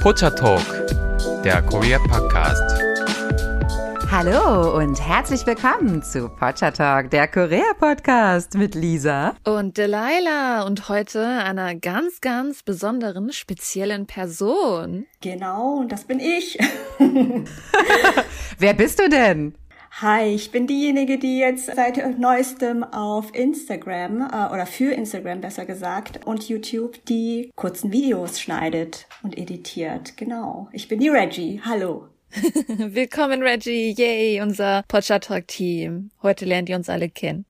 Pocha Talk, der Korea Podcast. Hallo und herzlich willkommen zu Pocha Talk, der Korea Podcast mit Lisa und Delilah und heute einer ganz, ganz besonderen, speziellen Person. Genau, und das bin ich. Wer bist du denn? Hi, ich bin diejenige, die jetzt seit neuestem auf Instagram äh, oder für Instagram besser gesagt und YouTube die kurzen Videos schneidet und editiert. Genau. Ich bin die Reggie. Hallo. Willkommen Reggie, yay, unser Pochatalk-Team. Heute lernt ihr uns alle kennen.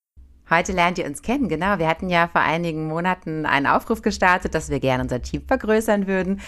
Heute lernt ihr uns kennen, genau. Wir hatten ja vor einigen Monaten einen Aufruf gestartet, dass wir gerne unser Team vergrößern würden.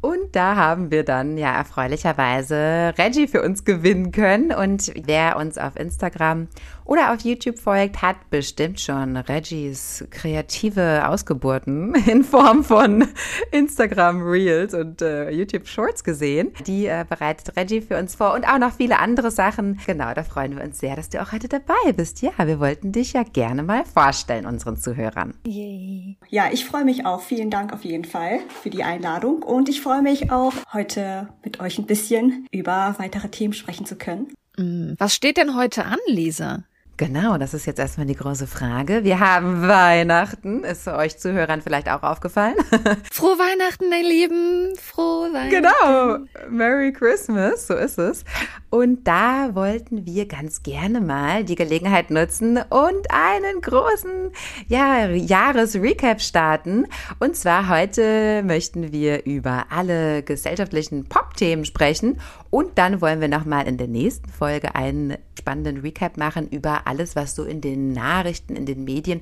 Und da haben wir dann ja erfreulicherweise Reggie für uns gewinnen können. Und wer uns auf Instagram oder auf YouTube folgt, hat bestimmt schon Reggies kreative Ausgeburten in Form von Instagram Reels und äh, YouTube Shorts gesehen. Die äh, bereitet Reggie für uns vor und auch noch viele andere Sachen. Genau, da freuen wir uns sehr, dass du auch heute dabei bist. Ja, wir wollten dich ja gerne mal vorstellen unseren Zuhörern. Yay. Ja, ich freue mich auch. Vielen Dank auf jeden Fall für die Einladung und ich freue mich auch, heute mit euch ein bisschen über weitere Themen sprechen zu können. Mm, was steht denn heute an, Lisa? Genau, das ist jetzt erstmal die große Frage. Wir haben Weihnachten. Ist euch Zuhörern vielleicht auch aufgefallen? Frohe Weihnachten, mein Lieben. Frohe Weihnachten. Genau. Merry Christmas. So ist es. Und da wollten wir ganz gerne mal die Gelegenheit nutzen und einen großen ja, Jahresrecap starten. Und zwar heute möchten wir über alle gesellschaftlichen Pop-Themen sprechen. Und dann wollen wir nochmal in der nächsten Folge einen spannenden Recap machen über alles, was so in den Nachrichten, in den Medien,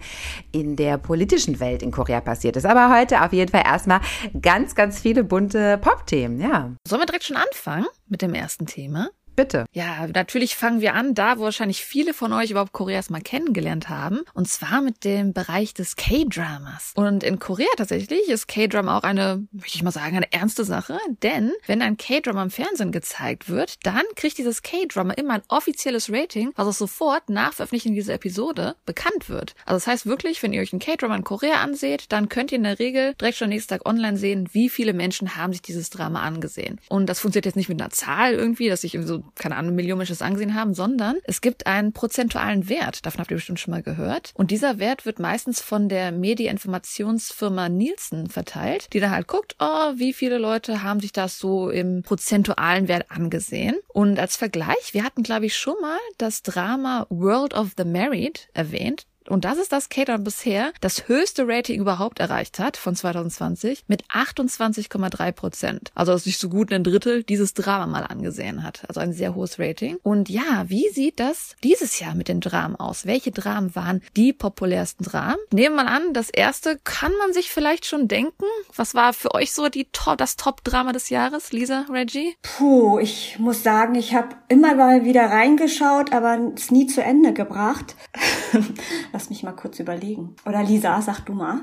in der politischen Welt in Korea passiert ist. Aber heute auf jeden Fall erstmal ganz, ganz viele bunte Pop-Themen, ja. Sollen wir direkt schon anfangen mit dem ersten Thema? Bitte. Ja, natürlich fangen wir an, da wo wahrscheinlich viele von euch überhaupt Koreas mal kennengelernt haben. Und zwar mit dem Bereich des K-Dramas. Und in Korea tatsächlich ist K-Drama auch eine, möchte ich mal sagen, eine ernste Sache. Denn wenn ein K-Drama im Fernsehen gezeigt wird, dann kriegt dieses K-Drama immer ein offizielles Rating, was auch sofort nach Veröffentlichung dieser Episode bekannt wird. Also das heißt wirklich, wenn ihr euch ein K-Drama in Korea anseht, dann könnt ihr in der Regel direkt schon nächsten Tag online sehen, wie viele Menschen haben sich dieses Drama angesehen. Und das funktioniert jetzt nicht mit einer Zahl irgendwie, dass ich so keine Ahnung, millionisches Ansehen haben, sondern es gibt einen prozentualen Wert. Davon habt ihr bestimmt schon mal gehört. Und dieser Wert wird meistens von der Medieninformationsfirma Nielsen verteilt, die dann halt guckt, oh, wie viele Leute haben sich das so im prozentualen Wert angesehen. Und als Vergleich, wir hatten, glaube ich, schon mal das Drama World of the Married erwähnt. Und das ist das Cater bisher das höchste Rating überhaupt erreicht hat von 2020 mit 28,3 Prozent. Also dass sich so gut ein Drittel dieses Drama mal angesehen hat. Also ein sehr hohes Rating. Und ja, wie sieht das dieses Jahr mit den Dramen aus? Welche Dramen waren die populärsten Dramen? Nehmen wir mal an, das erste kann man sich vielleicht schon denken. Was war für euch so die Top, das Top-Drama des Jahres, Lisa, Reggie? Puh, ich muss sagen, ich habe immer mal wieder reingeschaut, aber es nie zu Ende gebracht. Lass mich mal kurz überlegen. Oder Lisa, sag du mal.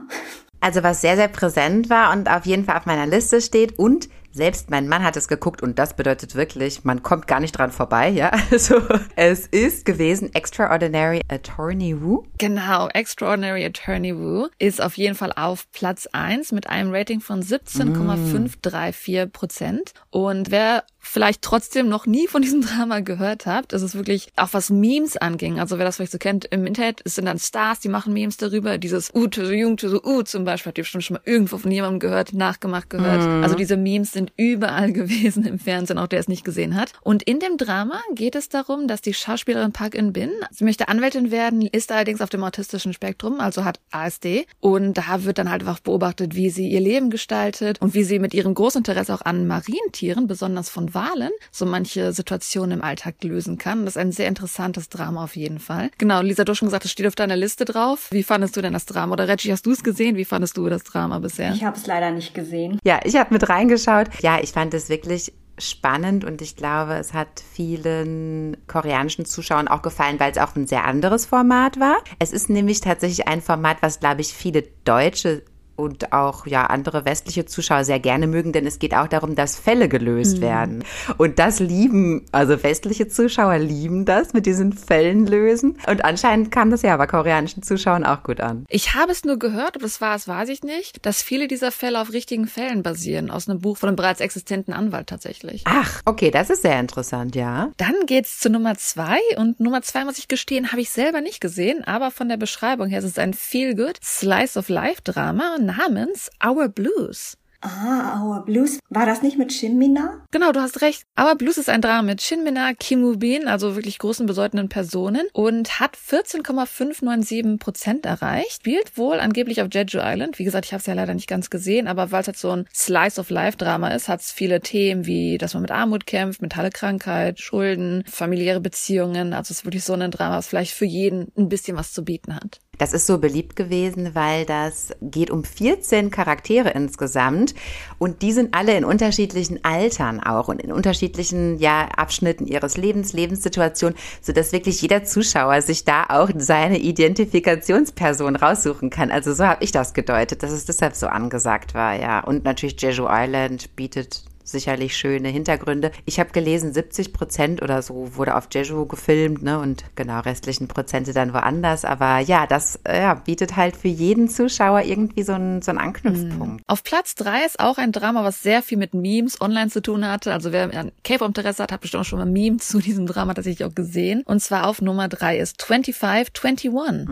Also was sehr, sehr präsent war und auf jeden Fall auf meiner Liste steht und selbst mein Mann hat es geguckt und das bedeutet wirklich, man kommt gar nicht dran vorbei, ja. Also es ist gewesen Extraordinary Attorney Woo. Genau, Extraordinary Attorney Woo ist auf jeden Fall auf Platz eins mit einem Rating von 17,534 Prozent. Und wer vielleicht trotzdem noch nie von diesem Drama gehört habt, ist es wirklich auch was Memes anging. Also wer das vielleicht so kennt im Internet, es sind dann Stars, die machen Memes darüber. Dieses U to so Jung to so U zum Beispiel, habt ihr bestimmt schon mal irgendwo von jemandem gehört, nachgemacht gehört. Mm. Also diese Memes sind überall gewesen im Fernsehen, auch der es nicht gesehen hat. Und in dem Drama geht es darum, dass die Schauspielerin Park In Bin, sie möchte Anwältin werden, ist allerdings auf dem autistischen Spektrum, also hat ASD. Und da wird dann halt einfach beobachtet, wie sie ihr Leben gestaltet und wie sie mit ihrem großen Interesse auch an Marientieren, besonders von Wahlen so manche Situationen im Alltag lösen kann. Das ist ein sehr interessantes Drama auf jeden Fall. Genau, Lisa, du hast schon gesagt, es steht auf deiner Liste drauf. Wie fandest du denn das Drama? Oder Reggie, hast du es gesehen? Wie fandest du das Drama bisher? Ich habe es leider nicht gesehen. Ja, ich habe mit reingeschaut. Ja, ich fand es wirklich spannend und ich glaube, es hat vielen koreanischen Zuschauern auch gefallen, weil es auch ein sehr anderes Format war. Es ist nämlich tatsächlich ein Format, was, glaube ich, viele Deutsche und auch ja andere westliche Zuschauer sehr gerne mögen, denn es geht auch darum, dass Fälle gelöst mhm. werden. Und das lieben, also westliche Zuschauer lieben das mit diesen Fällen lösen. Und anscheinend kam das ja bei koreanischen Zuschauern auch gut an. Ich habe es nur gehört, ob es war es, weiß ich nicht, dass viele dieser Fälle auf richtigen Fällen basieren, aus einem Buch von einem bereits existenten Anwalt tatsächlich. Ach, okay, das ist sehr interessant, ja. Dann geht's zu Nummer zwei und Nummer zwei, muss ich gestehen, habe ich selber nicht gesehen, aber von der Beschreibung her ist es ein Feel-Good Slice of Life Drama namens Our Blues. Ah, Our Blues. War das nicht mit Shin Mina? Genau, du hast recht. Our Blues ist ein Drama mit Shin Mina, Kim Woo Bin, also wirklich großen, bedeutenden Personen und hat 14,597 Prozent erreicht. Spielt wohl angeblich auf Jeju Island. Wie gesagt, ich habe es ja leider nicht ganz gesehen, aber weil es halt so ein Slice of Life Drama ist, hat es viele Themen wie, dass man mit Armut kämpft, mentale Krankheit, Schulden, familiäre Beziehungen. Also es ist wirklich so ein Drama, was vielleicht für jeden ein bisschen was zu bieten hat. Das ist so beliebt gewesen, weil das geht um 14 Charaktere insgesamt und die sind alle in unterschiedlichen Altern auch und in unterschiedlichen ja, Abschnitten ihres Lebens, Lebenssituationen, sodass wirklich jeder Zuschauer sich da auch seine Identifikationsperson raussuchen kann. Also so habe ich das gedeutet, dass es deshalb so angesagt war, ja. Und natürlich Jeju Island bietet sicherlich schöne Hintergründe. Ich habe gelesen, 70 Prozent oder so wurde auf Jeju gefilmt, ne? Und genau, restlichen Prozente dann woanders. Aber ja, das ja, bietet halt für jeden Zuschauer irgendwie so einen, so einen Anknüpfpunkt. Mhm. Auf Platz drei ist auch ein Drama, was sehr viel mit Memes online zu tun hatte. Also wer an K-Pop Interesse hat, hat bestimmt auch schon mal Meme zu diesem Drama tatsächlich auch gesehen. Und zwar auf Nummer drei ist 2521.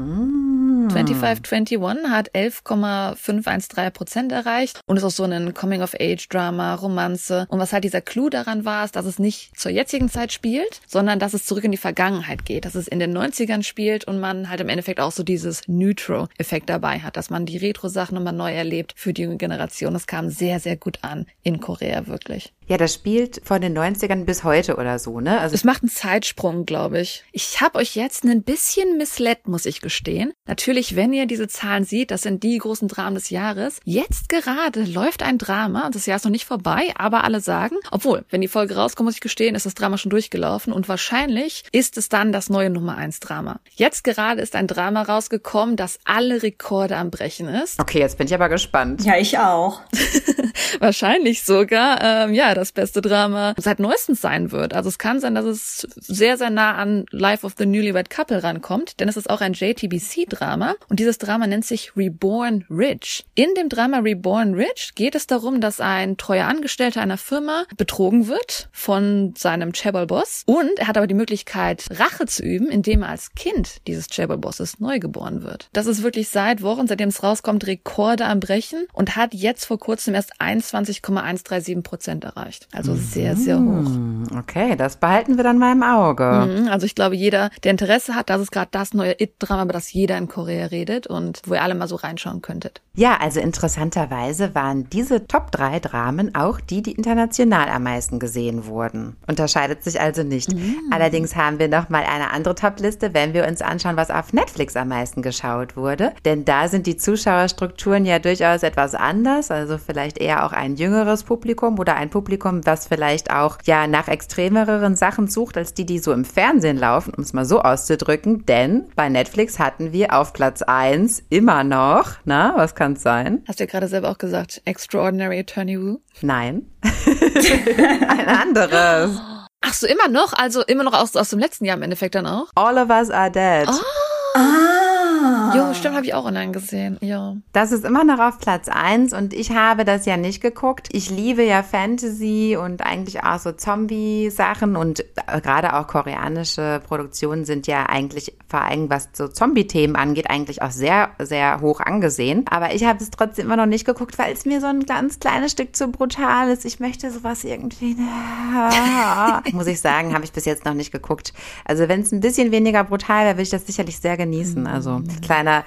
Mm. 2521 hat 11,513 Prozent erreicht und ist auch so ein Coming-of-Age-Drama, Romanze. Und was halt dieser Clou daran war, ist, dass es nicht zur jetzigen Zeit spielt, sondern dass es zurück in die Vergangenheit geht, dass es in den 90ern spielt und man halt im Endeffekt auch so dieses Neutro-Effekt dabei hat, dass man die Retro-Sachen nochmal neu erlebt für die junge Generation. Das kam sehr, sehr gut an in Korea wirklich. Ja, das spielt von den 90ern bis heute oder so, ne? Also es macht einen Zeitsprung, glaube ich. Ich habe euch jetzt ein bisschen missled, muss ich gestehen. Natürlich, wenn ihr diese Zahlen seht, das sind die großen Dramen des Jahres. Jetzt gerade läuft ein Drama, das Jahr ist noch nicht vorbei, aber alle sagen, obwohl, wenn die Folge rauskommt, muss ich gestehen, ist das Drama schon durchgelaufen und wahrscheinlich ist es dann das neue Nummer 1 Drama. Jetzt gerade ist ein Drama rausgekommen, das alle Rekorde am Brechen ist. Okay, jetzt bin ich aber gespannt. Ja, ich auch. wahrscheinlich sogar, ähm, ja, das beste Drama seit neuestens sein wird. Also es kann sein, dass es sehr, sehr nah an Life of the Newlywed Couple rankommt, denn es ist auch ein JTBC-Drama und dieses Drama nennt sich Reborn Rich. In dem Drama Reborn Rich geht es darum, dass ein treuer Angestellter einer Firma betrogen wird von seinem Chaebol-Boss und er hat aber die Möglichkeit, Rache zu üben, indem er als Kind dieses Chaebol-Bosses neugeboren wird. Das ist wirklich seit Wochen, seitdem es rauskommt, Rekorde am Brechen und hat jetzt vor kurzem erst 21,137 Prozent erreicht erreicht. Also sehr, sehr hoch. Mhm. Okay, das behalten wir dann mal im Auge. Mhm, also ich glaube, jeder, der Interesse hat, das ist gerade das neue It-Drama, über das jeder in Korea redet und wo ihr alle mal so reinschauen könntet. Ja, also interessanterweise waren diese Top 3 Dramen auch die, die international am meisten gesehen wurden. Unterscheidet sich also nicht. Mhm. Allerdings haben wir noch mal eine andere Top-Liste, wenn wir uns anschauen, was auf Netflix am meisten geschaut wurde. Denn da sind die Zuschauerstrukturen ja durchaus etwas anders. Also vielleicht eher auch ein jüngeres Publikum oder ein Publikum, Publikum, was vielleicht auch ja nach extremeren Sachen sucht, als die, die so im Fernsehen laufen, um es mal so auszudrücken. Denn bei Netflix hatten wir auf Platz 1 immer noch, na, was kann es sein? Hast du ja gerade selber auch gesagt, Extraordinary Attorney Woo? Nein. Ein anderes. Ach so, immer noch? Also immer noch aus, aus dem letzten Jahr im Endeffekt dann auch? All of Us Are Dead. Oh. Ah. Jo, stimmt, habe ich auch online gesehen. Ja. Das ist immer noch auf Platz eins und ich habe das ja nicht geguckt. Ich liebe ja Fantasy und eigentlich auch so Zombie-Sachen und äh, gerade auch koreanische Produktionen sind ja eigentlich vor allem, was so Zombie-Themen angeht, eigentlich auch sehr, sehr hoch angesehen. Aber ich habe es trotzdem immer noch nicht geguckt, weil es mir so ein ganz kleines Stück zu brutal ist. Ich möchte sowas irgendwie. Muss ich sagen, habe ich bis jetzt noch nicht geguckt. Also wenn es ein bisschen weniger brutal wäre, würde ich das sicherlich sehr genießen. Also kleiner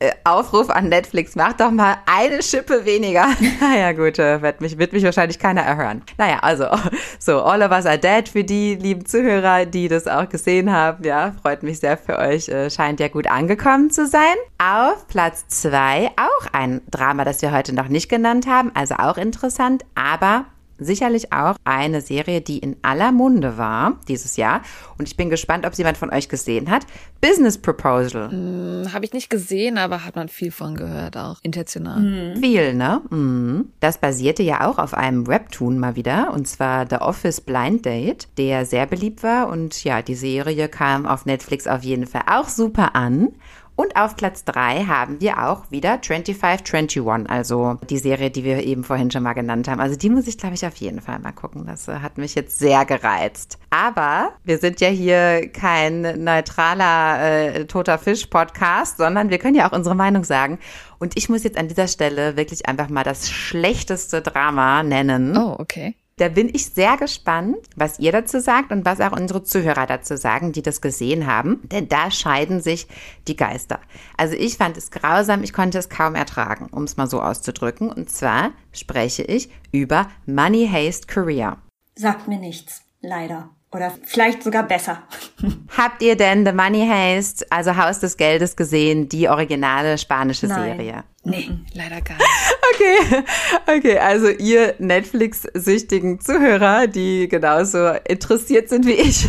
äh, Aufruf an Netflix, mach doch mal eine Schippe weniger. naja, gut, äh, wird mich, wird mich wahrscheinlich keiner erhören. Naja, also, so, All of Us Are Dead für die lieben Zuhörer, die das auch gesehen haben. Ja, freut mich sehr für euch. Äh, scheint ja gut angekommen zu sein. Auf Platz zwei auch ein Drama, das wir heute noch nicht genannt haben, also auch interessant, aber sicherlich auch eine Serie, die in aller Munde war dieses Jahr. Und ich bin gespannt, ob jemand von euch gesehen hat. Business Proposal. Hm, Habe ich nicht gesehen, aber hat man viel von gehört, auch intentional. Viel, ne? Mhm. Das basierte ja auch auf einem Webtoon mal wieder, und zwar The Office Blind Date, der sehr beliebt war. Und ja, die Serie kam auf Netflix auf jeden Fall auch super an. Und auf Platz drei haben wir auch wieder 2521, also die Serie, die wir eben vorhin schon mal genannt haben. Also die muss ich, glaube ich, auf jeden Fall mal gucken. Das äh, hat mich jetzt sehr gereizt. Aber wir sind ja hier kein neutraler äh, toter Fisch-Podcast, sondern wir können ja auch unsere Meinung sagen. Und ich muss jetzt an dieser Stelle wirklich einfach mal das schlechteste Drama nennen. Oh, okay. Da bin ich sehr gespannt, was ihr dazu sagt und was auch unsere Zuhörer dazu sagen, die das gesehen haben. Denn da scheiden sich die Geister. Also ich fand es grausam, ich konnte es kaum ertragen, um es mal so auszudrücken. Und zwar spreche ich über Money Haste Korea. Sagt mir nichts, leider. Oder vielleicht sogar besser. Habt ihr denn The Money Haste, also Haus des Geldes gesehen, die originale spanische Nein. Serie? Nee, leider gar nicht. Okay, okay, also ihr Netflix-süchtigen Zuhörer, die genauso interessiert sind wie ich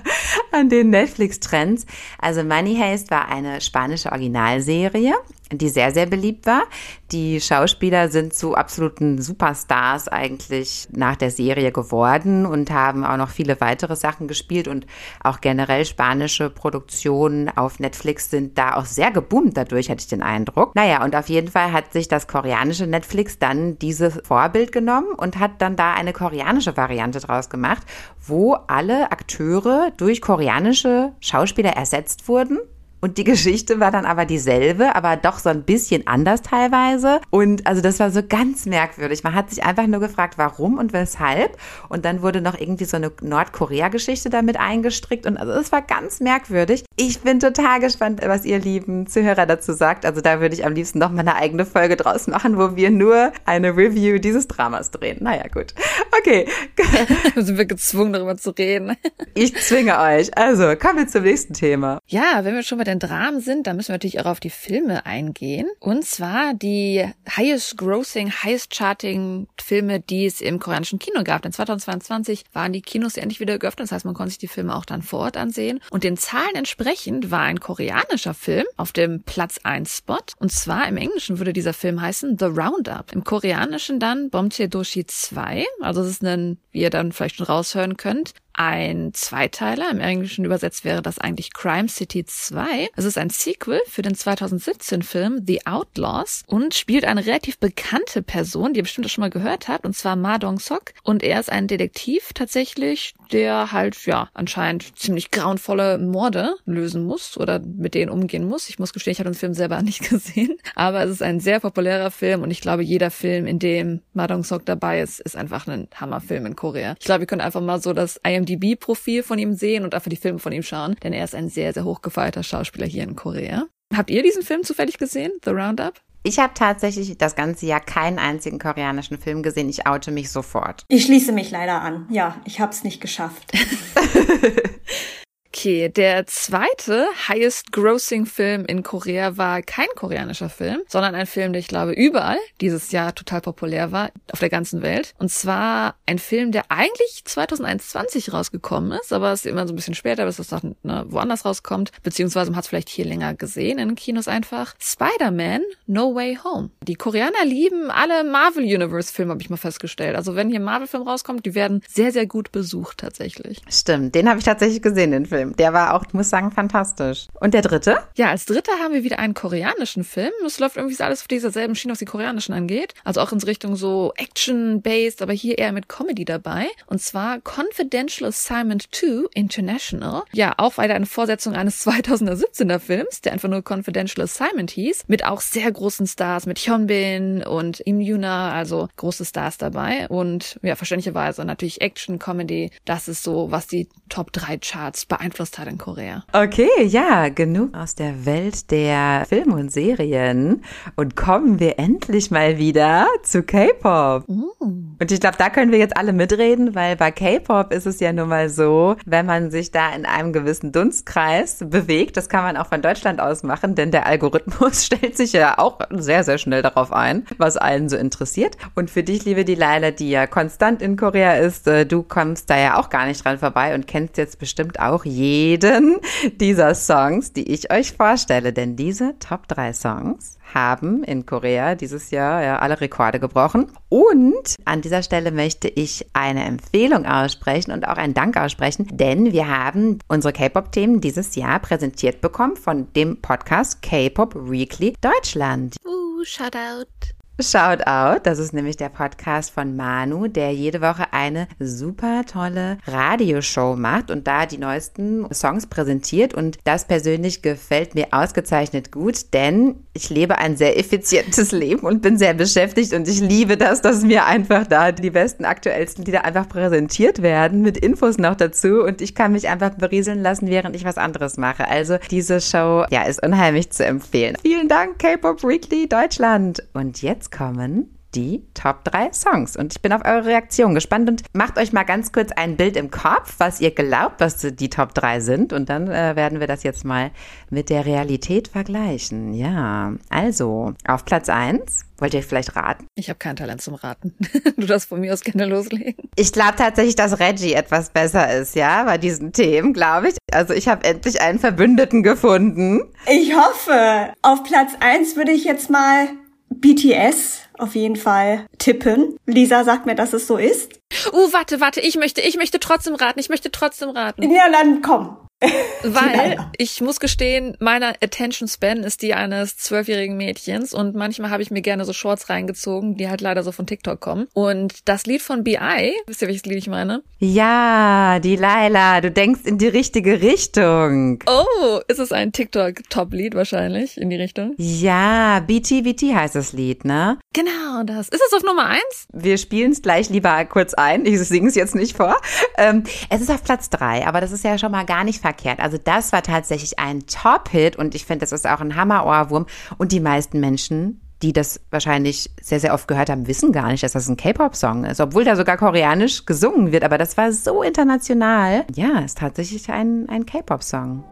an den Netflix-Trends. Also Money Heist war eine spanische Originalserie, die sehr, sehr beliebt war. Die Schauspieler sind zu absoluten Superstars eigentlich nach der Serie geworden und haben auch noch viele weitere Sachen gespielt und auch generell spanische Produktionen auf Netflix sind da auch sehr geboomt dadurch, hatte ich den Eindruck. Naja, und auf jeden Fall hat sich das koreanische Netflix dann dieses Vorbild genommen und hat dann da eine koreanische Variante draus gemacht, wo alle Akteure durch koreanische Schauspieler ersetzt wurden. Und die Geschichte war dann aber dieselbe, aber doch so ein bisschen anders teilweise. Und also das war so ganz merkwürdig. Man hat sich einfach nur gefragt, warum und weshalb. Und dann wurde noch irgendwie so eine Nordkorea-Geschichte damit eingestrickt. Und also es war ganz merkwürdig. Ich bin total gespannt, was ihr lieben Zuhörer dazu sagt. Also da würde ich am liebsten noch mal eine eigene Folge draus machen, wo wir nur eine Review dieses Dramas drehen. Naja, gut. Okay. sind wir gezwungen, darüber zu reden. Ich zwinge euch. Also kommen wir zum nächsten Thema. Ja, wenn wir schon bei den Dramen sind, dann müssen wir natürlich auch auf die Filme eingehen. Und zwar die highest grossing, highest charting Filme, die es im koreanischen Kino gab. Denn 2022 waren die Kinos endlich wieder geöffnet. Das heißt, man konnte sich die Filme auch dann vor Ort ansehen. Und den Zahlen entsprechend war ein koreanischer Film auf dem Platz 1 Spot. Und zwar im Englischen würde dieser Film heißen The Roundup. Im Koreanischen dann Bomche Doshi 2. Also es ist ein, wie ihr dann vielleicht schon raushören könnt, ein Zweiteiler. Im Englischen übersetzt wäre das eigentlich Crime City 2. Es ist ein Sequel für den 2017-Film The Outlaws und spielt eine relativ bekannte Person, die ihr bestimmt auch schon mal gehört habt, und zwar Ma Dong-sok. Und er ist ein Detektiv tatsächlich, der halt, ja, anscheinend ziemlich grauenvolle Morde lösen muss oder mit denen umgehen muss. Ich muss gestehen, ich habe den Film selber nicht gesehen, aber es ist ein sehr populärer Film und ich glaube, jeder Film, in dem Ma Dong-sok dabei ist, ist einfach ein Hammerfilm in Korea. Ich glaube, ihr könnt einfach mal so das IMDb-Profil von ihm sehen und einfach die Filme von ihm schauen, denn er ist ein sehr, sehr hochgefeierter Schauspieler hier in Korea. Habt ihr diesen Film zufällig gesehen, The Roundup? Ich habe tatsächlich das ganze Jahr keinen einzigen koreanischen Film gesehen. Ich oute mich sofort. Ich schließe mich leider an. Ja, ich habe es nicht geschafft. Okay, der zweite highest grossing Film in Korea war kein koreanischer Film, sondern ein Film, der ich glaube überall dieses Jahr total populär war, auf der ganzen Welt. Und zwar ein Film, der eigentlich 2021 rausgekommen ist, aber es ist immer so ein bisschen später, bis es doch ne, woanders rauskommt, beziehungsweise man hat es vielleicht hier länger gesehen in Kinos einfach. Spider-Man No Way Home. Die Koreaner lieben alle Marvel Universe Filme, habe ich mal festgestellt. Also wenn hier ein Marvel-Film rauskommt, die werden sehr, sehr gut besucht tatsächlich. Stimmt, den habe ich tatsächlich gesehen, den Film. Der war auch, muss sagen, fantastisch. Und der dritte? Ja, als dritter haben wir wieder einen koreanischen Film. Es läuft irgendwie alles auf dieser selben Schiene, was die koreanischen angeht. Also auch in Richtung so Action-based, aber hier eher mit Comedy dabei. Und zwar Confidential Assignment 2 International. Ja, auch weiter eine Vorsetzung eines 2017er Films, der einfach nur Confidential Assignment hieß. Mit auch sehr großen Stars, mit Hyunbin und Im Yuna, also große Stars dabei. Und ja, verständlicherweise natürlich Action, Comedy. Das ist so, was die Top 3 Charts beeinflusst hat in Korea. Okay, ja, genug aus der Welt der Filme und Serien. Und kommen wir endlich mal wieder zu K-Pop. Mm. Und ich glaube, da können wir jetzt alle mitreden, weil bei K-Pop ist es ja nun mal so, wenn man sich da in einem gewissen Dunstkreis bewegt, das kann man auch von Deutschland aus machen, denn der Algorithmus stellt sich ja auch sehr, sehr schnell darauf ein, was allen so interessiert. Und für dich, liebe Delilah, die ja konstant in Korea ist, äh, du kommst da ja auch gar nicht dran vorbei und kennst jetzt bestimmt auch jeden dieser Songs, die ich euch vorstelle, denn diese Top 3 Songs haben in Korea dieses Jahr ja alle Rekorde gebrochen. Und an dieser Stelle möchte ich eine Empfehlung aussprechen und auch einen Dank aussprechen, denn wir haben unsere K-Pop-Themen dieses Jahr präsentiert bekommen von dem Podcast K-Pop Weekly Deutschland. Uh. Shout out, das ist nämlich der Podcast von Manu, der jede Woche eine super tolle Radioshow macht und da die neuesten Songs präsentiert und das persönlich gefällt mir ausgezeichnet gut, denn ich lebe ein sehr effizientes Leben und bin sehr beschäftigt und ich liebe das, dass mir einfach da die besten aktuellsten Lieder einfach präsentiert werden mit Infos noch dazu und ich kann mich einfach berieseln lassen, während ich was anderes mache. Also diese Show, ja, ist unheimlich zu empfehlen. Vielen Dank K-Pop Weekly Deutschland und jetzt kommen die Top 3 Songs. Und ich bin auf eure Reaktion gespannt und macht euch mal ganz kurz ein Bild im Kopf, was ihr glaubt, was die Top 3 sind. Und dann äh, werden wir das jetzt mal mit der Realität vergleichen. Ja, also auf Platz 1. Wollt ihr vielleicht raten? Ich habe kein Talent zum Raten. du darfst von mir aus gerne loslegen. Ich glaube tatsächlich, dass Reggie etwas besser ist, ja, bei diesen Themen, glaube ich. Also ich habe endlich einen Verbündeten gefunden. Ich hoffe. Auf Platz 1 würde ich jetzt mal BTS auf jeden Fall tippen. Lisa sagt mir, dass es so ist. Uh, warte, warte, ich möchte, ich möchte trotzdem raten, ich möchte trotzdem raten. Ja, dann komm. Weil ich muss gestehen, meine Attention Span ist die eines zwölfjährigen Mädchens und manchmal habe ich mir gerne so Shorts reingezogen, die halt leider so von TikTok kommen. Und das Lied von BI, wisst ihr, welches Lied ich meine? Ja, die Laila, du denkst in die richtige Richtung. Oh, ist es ein TikTok-Top-Lied wahrscheinlich in die Richtung? Ja, BTVT heißt das Lied, ne? Genau das. Ist es auf Nummer eins? Wir spielen es gleich lieber kurz ein. Ich singe es jetzt nicht vor. Ähm, es ist auf Platz drei, aber das ist ja schon mal gar nicht verkehrt. Also das war tatsächlich ein Top-Hit und ich finde, das ist auch ein Hammer-Ohrwurm. Und die meisten Menschen, die das wahrscheinlich sehr, sehr oft gehört haben, wissen gar nicht, dass das ein K-Pop-Song ist, obwohl da sogar koreanisch gesungen wird. Aber das war so international. Ja, ist tatsächlich ein, ein K-Pop-Song.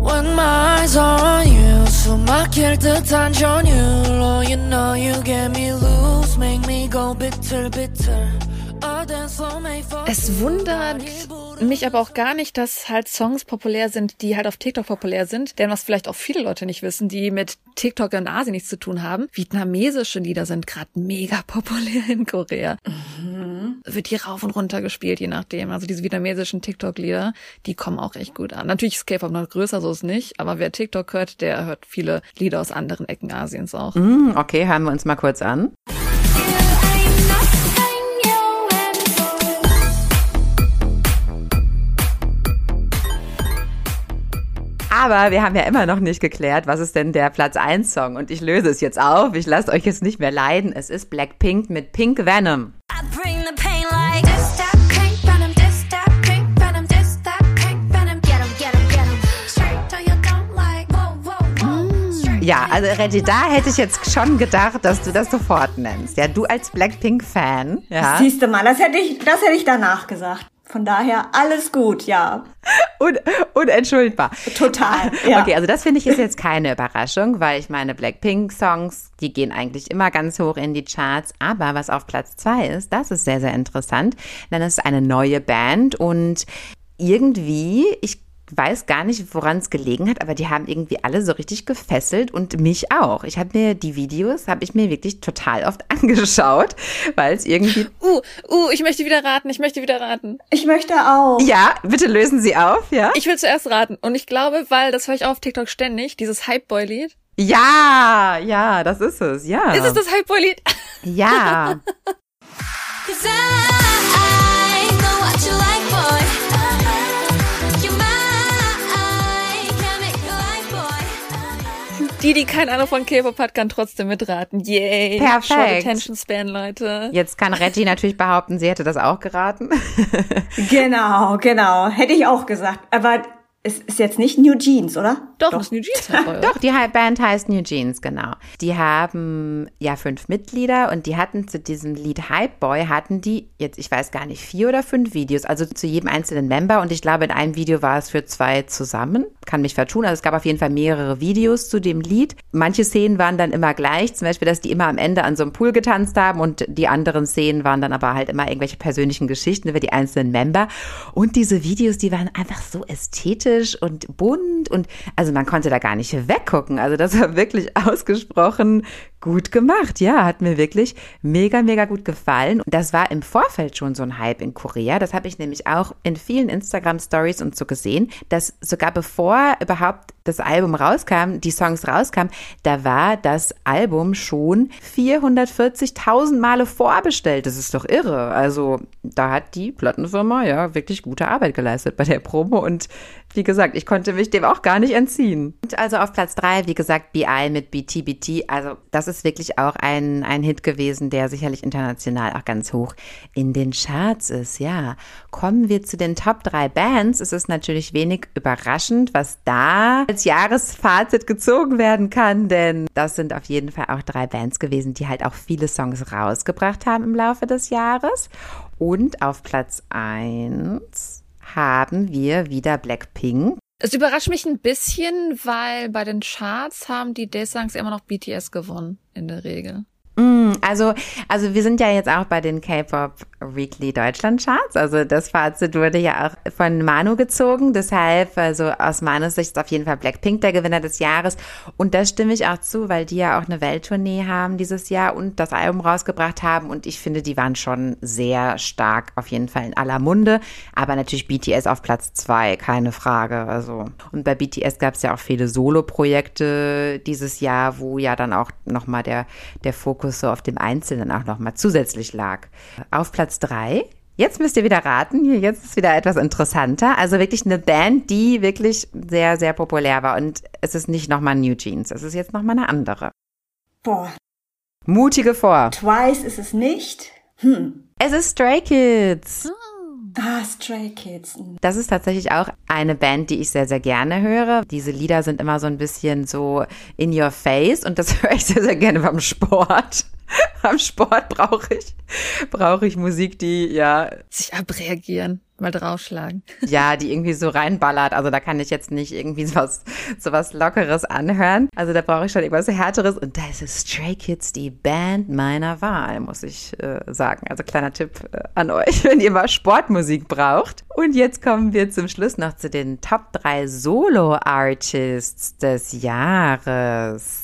When my eyes are on you 숨 막힐 듯한 전율로 You know you get me loose Make me go bitter bitter Es wundert mich aber auch gar nicht, dass halt Songs populär sind, die halt auf TikTok populär sind. Denn was vielleicht auch viele Leute nicht wissen, die mit TikTok in Asien nichts zu tun haben, vietnamesische Lieder sind gerade mega populär in Korea. Mhm. Wird hier rauf und runter gespielt, je nachdem. Also diese vietnamesischen TikTok-Lieder, die kommen auch echt gut an. Natürlich ist K-Pop noch größer, so ist nicht. Aber wer TikTok hört, der hört viele Lieder aus anderen Ecken Asiens auch. Mm, okay, hören wir uns mal kurz an. Aber wir haben ja immer noch nicht geklärt, was ist denn der Platz 1 Song? Und ich löse es jetzt auf. Ich lasse euch jetzt nicht mehr leiden. Es ist Blackpink mit Pink Venom. Ja, also Reggie, da hätte ich jetzt schon gedacht, dass du das sofort nennst. Ja, du als Blackpink-Fan. Ja. Siehst du mal, das hätte ich, das hätte ich danach gesagt. Von daher alles gut, ja. Un unentschuldbar. Total. Ja. Okay, also das finde ich ist jetzt keine Überraschung, weil ich meine Blackpink-Songs, die gehen eigentlich immer ganz hoch in die Charts. Aber was auf Platz zwei ist, das ist sehr, sehr interessant. Denn es ist eine neue Band und irgendwie, ich weiß gar nicht, woran es gelegen hat, aber die haben irgendwie alle so richtig gefesselt und mich auch. Ich habe mir die Videos, habe ich mir wirklich total oft angeschaut, weil es irgendwie... Uh, uh, ich möchte wieder raten, ich möchte wieder raten. Ich möchte auch. Ja, bitte lösen Sie auf, ja? Ich will zuerst raten und ich glaube, weil, das höre ich auf TikTok ständig, dieses Hypeboy-Lied. Ja, ja, das ist es, ja. Ist es das Hypeboy-Lied? Ja. Die, die keine Ahnung von K-Pop hat, kann trotzdem mitraten. Yay. Perfekt. Short Attention Span, Leute. Jetzt kann Reggie natürlich behaupten, sie hätte das auch geraten. genau, genau. Hätte ich auch gesagt. Aber es ist jetzt nicht New Jeans, oder? Doch, das New Jeans? Doch, die Band heißt New Jeans, genau. Die haben ja fünf Mitglieder und die hatten zu diesem Lied Hype Boy, hatten die jetzt, ich weiß gar nicht, vier oder fünf Videos, also zu jedem einzelnen Member und ich glaube, in einem Video war es für zwei zusammen. Kann mich vertun, also es gab auf jeden Fall mehrere Videos zu dem Lied. Manche Szenen waren dann immer gleich, zum Beispiel, dass die immer am Ende an so einem Pool getanzt haben und die anderen Szenen waren dann aber halt immer irgendwelche persönlichen Geschichten über die einzelnen Member. Und diese Videos, die waren einfach so ästhetisch und bunt und also man konnte da gar nicht weggucken. Also das war wirklich ausgesprochen gut gemacht. Ja, hat mir wirklich mega, mega gut gefallen. Das war im Vorfeld schon so ein Hype in Korea. Das habe ich nämlich auch in vielen Instagram-Stories und so gesehen, dass sogar bevor überhaupt das Album rauskam, die Songs rauskamen, da war das Album schon 440.000 Male vorbestellt. Das ist doch irre. Also da hat die Plattenfirma ja wirklich gute Arbeit geleistet bei der Promo und wie gesagt, ich konnte mich dem auch gar nicht entziehen. Und also auf Platz drei, wie gesagt, BI mit BTBT. Also das ist wirklich auch ein, ein Hit gewesen, der sicherlich international auch ganz hoch in den Charts ist. Ja, kommen wir zu den Top drei Bands. Es ist natürlich wenig überraschend, was da als Jahresfazit gezogen werden kann, denn das sind auf jeden Fall auch drei Bands gewesen, die halt auch viele Songs rausgebracht haben im Laufe des Jahres. Und auf Platz eins haben wir wieder Blackpink. Es überrascht mich ein bisschen, weil bei den Charts haben die Day-Songs immer noch BTS gewonnen, in der Regel. Mm, Also, also wir sind ja jetzt auch bei den K-Pop Weekly Deutschland Charts. Also das Fazit wurde ja auch von Manu gezogen. Deshalb, also aus Manus Sicht ist auf jeden Fall Blackpink der Gewinner des Jahres. Und da stimme ich auch zu, weil die ja auch eine Welttournee haben dieses Jahr und das Album rausgebracht haben. Und ich finde, die waren schon sehr stark, auf jeden Fall in aller Munde. Aber natürlich BTS auf Platz zwei, keine Frage. Also und bei BTS gab es ja auch viele Solo-Projekte dieses Jahr, wo ja dann auch nochmal der der Fokus so auf dem Einzelnen auch nochmal zusätzlich lag. Auf Platz drei. Jetzt müsst ihr wieder raten. Hier, jetzt ist wieder etwas interessanter. Also wirklich eine Band, die wirklich sehr, sehr populär war. Und es ist nicht nochmal New Jeans. Es ist jetzt nochmal eine andere. Boah, Mutige vor. Twice ist es nicht. Hm. Es ist Stray Kids. Ah, Stray Kids. Hm. Das ist tatsächlich auch eine Band, die ich sehr, sehr gerne höre. Diese Lieder sind immer so ein bisschen so in your face und das höre ich sehr, sehr gerne beim Sport. Beim Sport brauche ich, brauche ich Musik, die ja Sich abreagieren, mal draufschlagen. ja, die irgendwie so reinballert. Also da kann ich jetzt nicht irgendwie sowas, sowas Lockeres anhören. Also da brauche ich schon irgendwas Härteres. Und da ist es Stray Kids die Band meiner Wahl, muss ich äh, sagen. Also kleiner Tipp äh, an euch, wenn ihr mal Sportmusik braucht. Und jetzt kommen wir zum Schluss noch zu den Top 3 Solo-Artists des Jahres.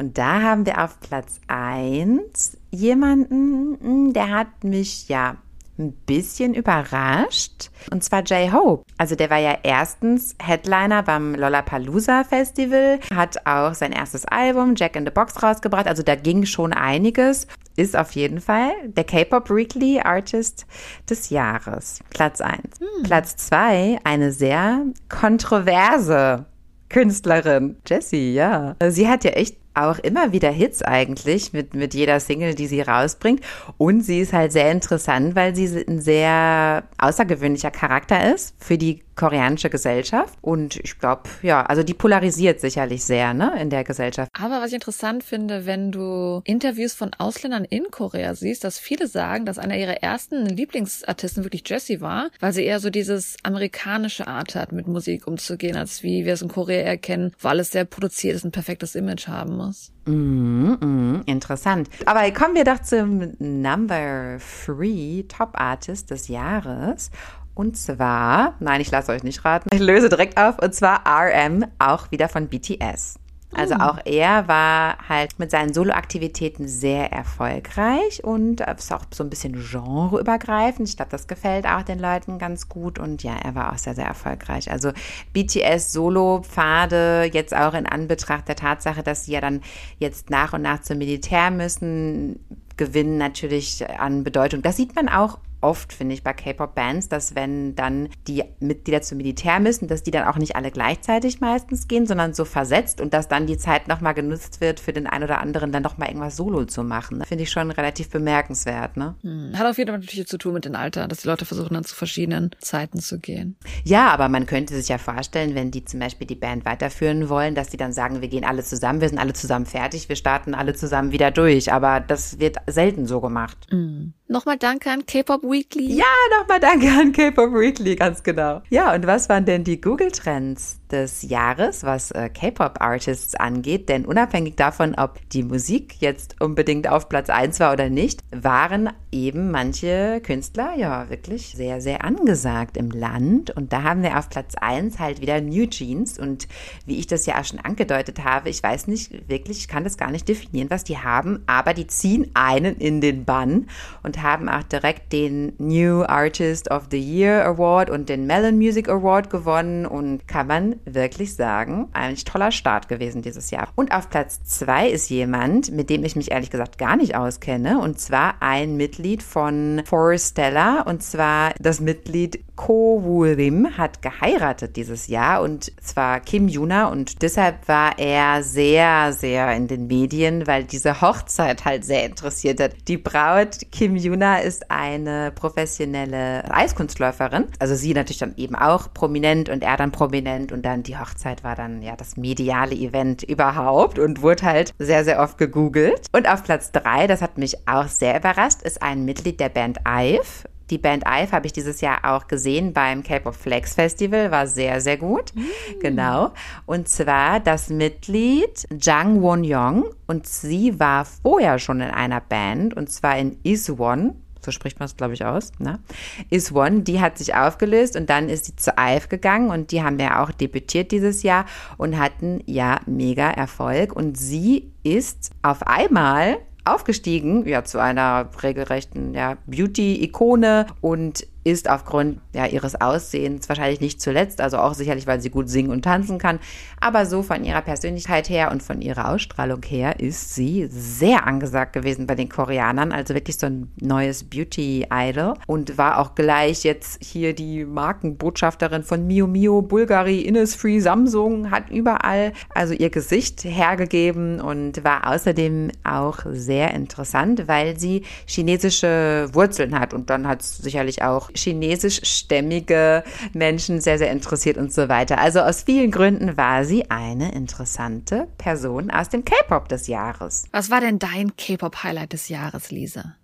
Und da haben wir auf Platz 1 jemanden, mm, der hat mich ja ein bisschen überrascht. Und zwar J-Hope. Also der war ja erstens Headliner beim Lollapalooza Festival, hat auch sein erstes Album Jack in the Box rausgebracht. Also da ging schon einiges. Ist auf jeden Fall der K-Pop Weekly Artist des Jahres. Platz 1. Platz 2, eine sehr kontroverse Künstlerin. Jessie, ja. Sie hat ja echt auch immer wieder Hits eigentlich mit, mit jeder Single, die sie rausbringt. Und sie ist halt sehr interessant, weil sie ein sehr außergewöhnlicher Charakter ist für die koreanische Gesellschaft. Und ich glaube, ja, also die polarisiert sicherlich sehr, ne, in der Gesellschaft. Aber was ich interessant finde, wenn du Interviews von Ausländern in Korea siehst, dass viele sagen, dass einer ihrer ersten Lieblingsartisten wirklich Jessie war, weil sie eher so dieses amerikanische Art hat, mit Musik umzugehen, als wie wir es in Korea erkennen, wo alles sehr produziert ist, ein perfektes Image haben muss. Mhm, mhm, interessant. Aber kommen wir doch zum Number Three Top Artist des Jahres. Und zwar, nein, ich lasse euch nicht raten, ich löse direkt auf, und zwar RM, auch wieder von BTS. Also auch er war halt mit seinen Soloaktivitäten sehr erfolgreich und ist auch so ein bisschen genreübergreifend. Ich glaube, das gefällt auch den Leuten ganz gut und ja, er war auch sehr, sehr erfolgreich. Also BTS Solo-Pfade jetzt auch in Anbetracht der Tatsache, dass sie ja dann jetzt nach und nach zum Militär müssen, gewinnen natürlich an Bedeutung. Das sieht man auch oft, finde ich, bei K-Pop-Bands, dass wenn dann die Mitglieder zum Militär müssen, dass die dann auch nicht alle gleichzeitig meistens gehen, sondern so versetzt und dass dann die Zeit nochmal genutzt wird, für den einen oder anderen dann nochmal irgendwas solo zu machen. Finde ich schon relativ bemerkenswert. Ne? Hm. Hat auf jeden Fall natürlich zu tun mit dem Alter, dass die Leute versuchen dann zu verschiedenen Zeiten zu gehen. Ja, aber man könnte sich ja vorstellen, wenn die zum Beispiel die Band weiterführen wollen, dass die dann sagen, wir gehen alle zusammen, wir sind alle zusammen fertig, wir starten alle zusammen wieder durch. Aber das wird selten so gemacht. Mhm. Nochmal danke an K-Pop Weekly. Ja, nochmal danke an K-Pop Weekly, ganz genau. Ja, und was waren denn die Google-Trends des Jahres, was äh, K-Pop-Artists angeht? Denn unabhängig davon, ob die Musik jetzt unbedingt auf Platz 1 war oder nicht, waren eben manche Künstler ja wirklich sehr, sehr angesagt im Land. Und da haben wir auf Platz 1 halt wieder New Jeans. Und wie ich das ja auch schon angedeutet habe, ich weiß nicht wirklich, ich kann das gar nicht definieren, was die haben, aber die ziehen einen in den Bann und haben auch direkt den New Artist of the Year Award und den Melon Music Award gewonnen und kann man wirklich sagen, ein toller Start gewesen dieses Jahr. Und auf Platz zwei ist jemand, mit dem ich mich ehrlich gesagt gar nicht auskenne und zwar ein Mitglied von Forestella und zwar das Mitglied Ko Woo-rim hat geheiratet dieses Jahr und zwar Kim Yuna und deshalb war er sehr, sehr in den Medien, weil diese Hochzeit halt sehr interessiert hat. Die Braut Kim Yuna ist eine professionelle Eiskunstläuferin, also sie natürlich dann eben auch prominent und er dann prominent und dann die Hochzeit war dann ja das mediale Event überhaupt und wurde halt sehr, sehr oft gegoogelt. Und auf Platz drei, das hat mich auch sehr überrascht, ist ein Mitglied der Band IVE die Band IVE habe ich dieses Jahr auch gesehen beim Cape of Flex Festival, war sehr, sehr gut. Mm. Genau. Und zwar das Mitglied Jang Won-Young und sie war vorher schon in einer Band und zwar in Iswon so spricht man es, glaube ich, aus, ne? Is One, die hat sich aufgelöst und dann ist sie zu IVE gegangen und die haben ja auch debütiert dieses Jahr und hatten ja mega Erfolg und sie ist auf einmal aufgestiegen, ja, zu einer regelrechten ja, Beauty-Ikone und ist aufgrund ja, ihres Aussehens wahrscheinlich nicht zuletzt, also auch sicherlich, weil sie gut singen und tanzen kann, aber so von ihrer Persönlichkeit her und von ihrer Ausstrahlung her ist sie sehr angesagt gewesen bei den Koreanern, also wirklich so ein neues Beauty-Idol. Und war auch gleich jetzt hier die Markenbotschafterin von Mio Mio, Bulgari, Innisfree, Samsung, hat überall also ihr Gesicht hergegeben und war außerdem auch sehr interessant, weil sie chinesische Wurzeln hat. Und dann hat es sicherlich auch chinesischstämmige Menschen sehr, sehr interessiert und so weiter. Also aus vielen Gründen war sie eine interessante Person aus dem K-Pop des Jahres. Was war denn dein K-Pop-Highlight des Jahres, Lisa?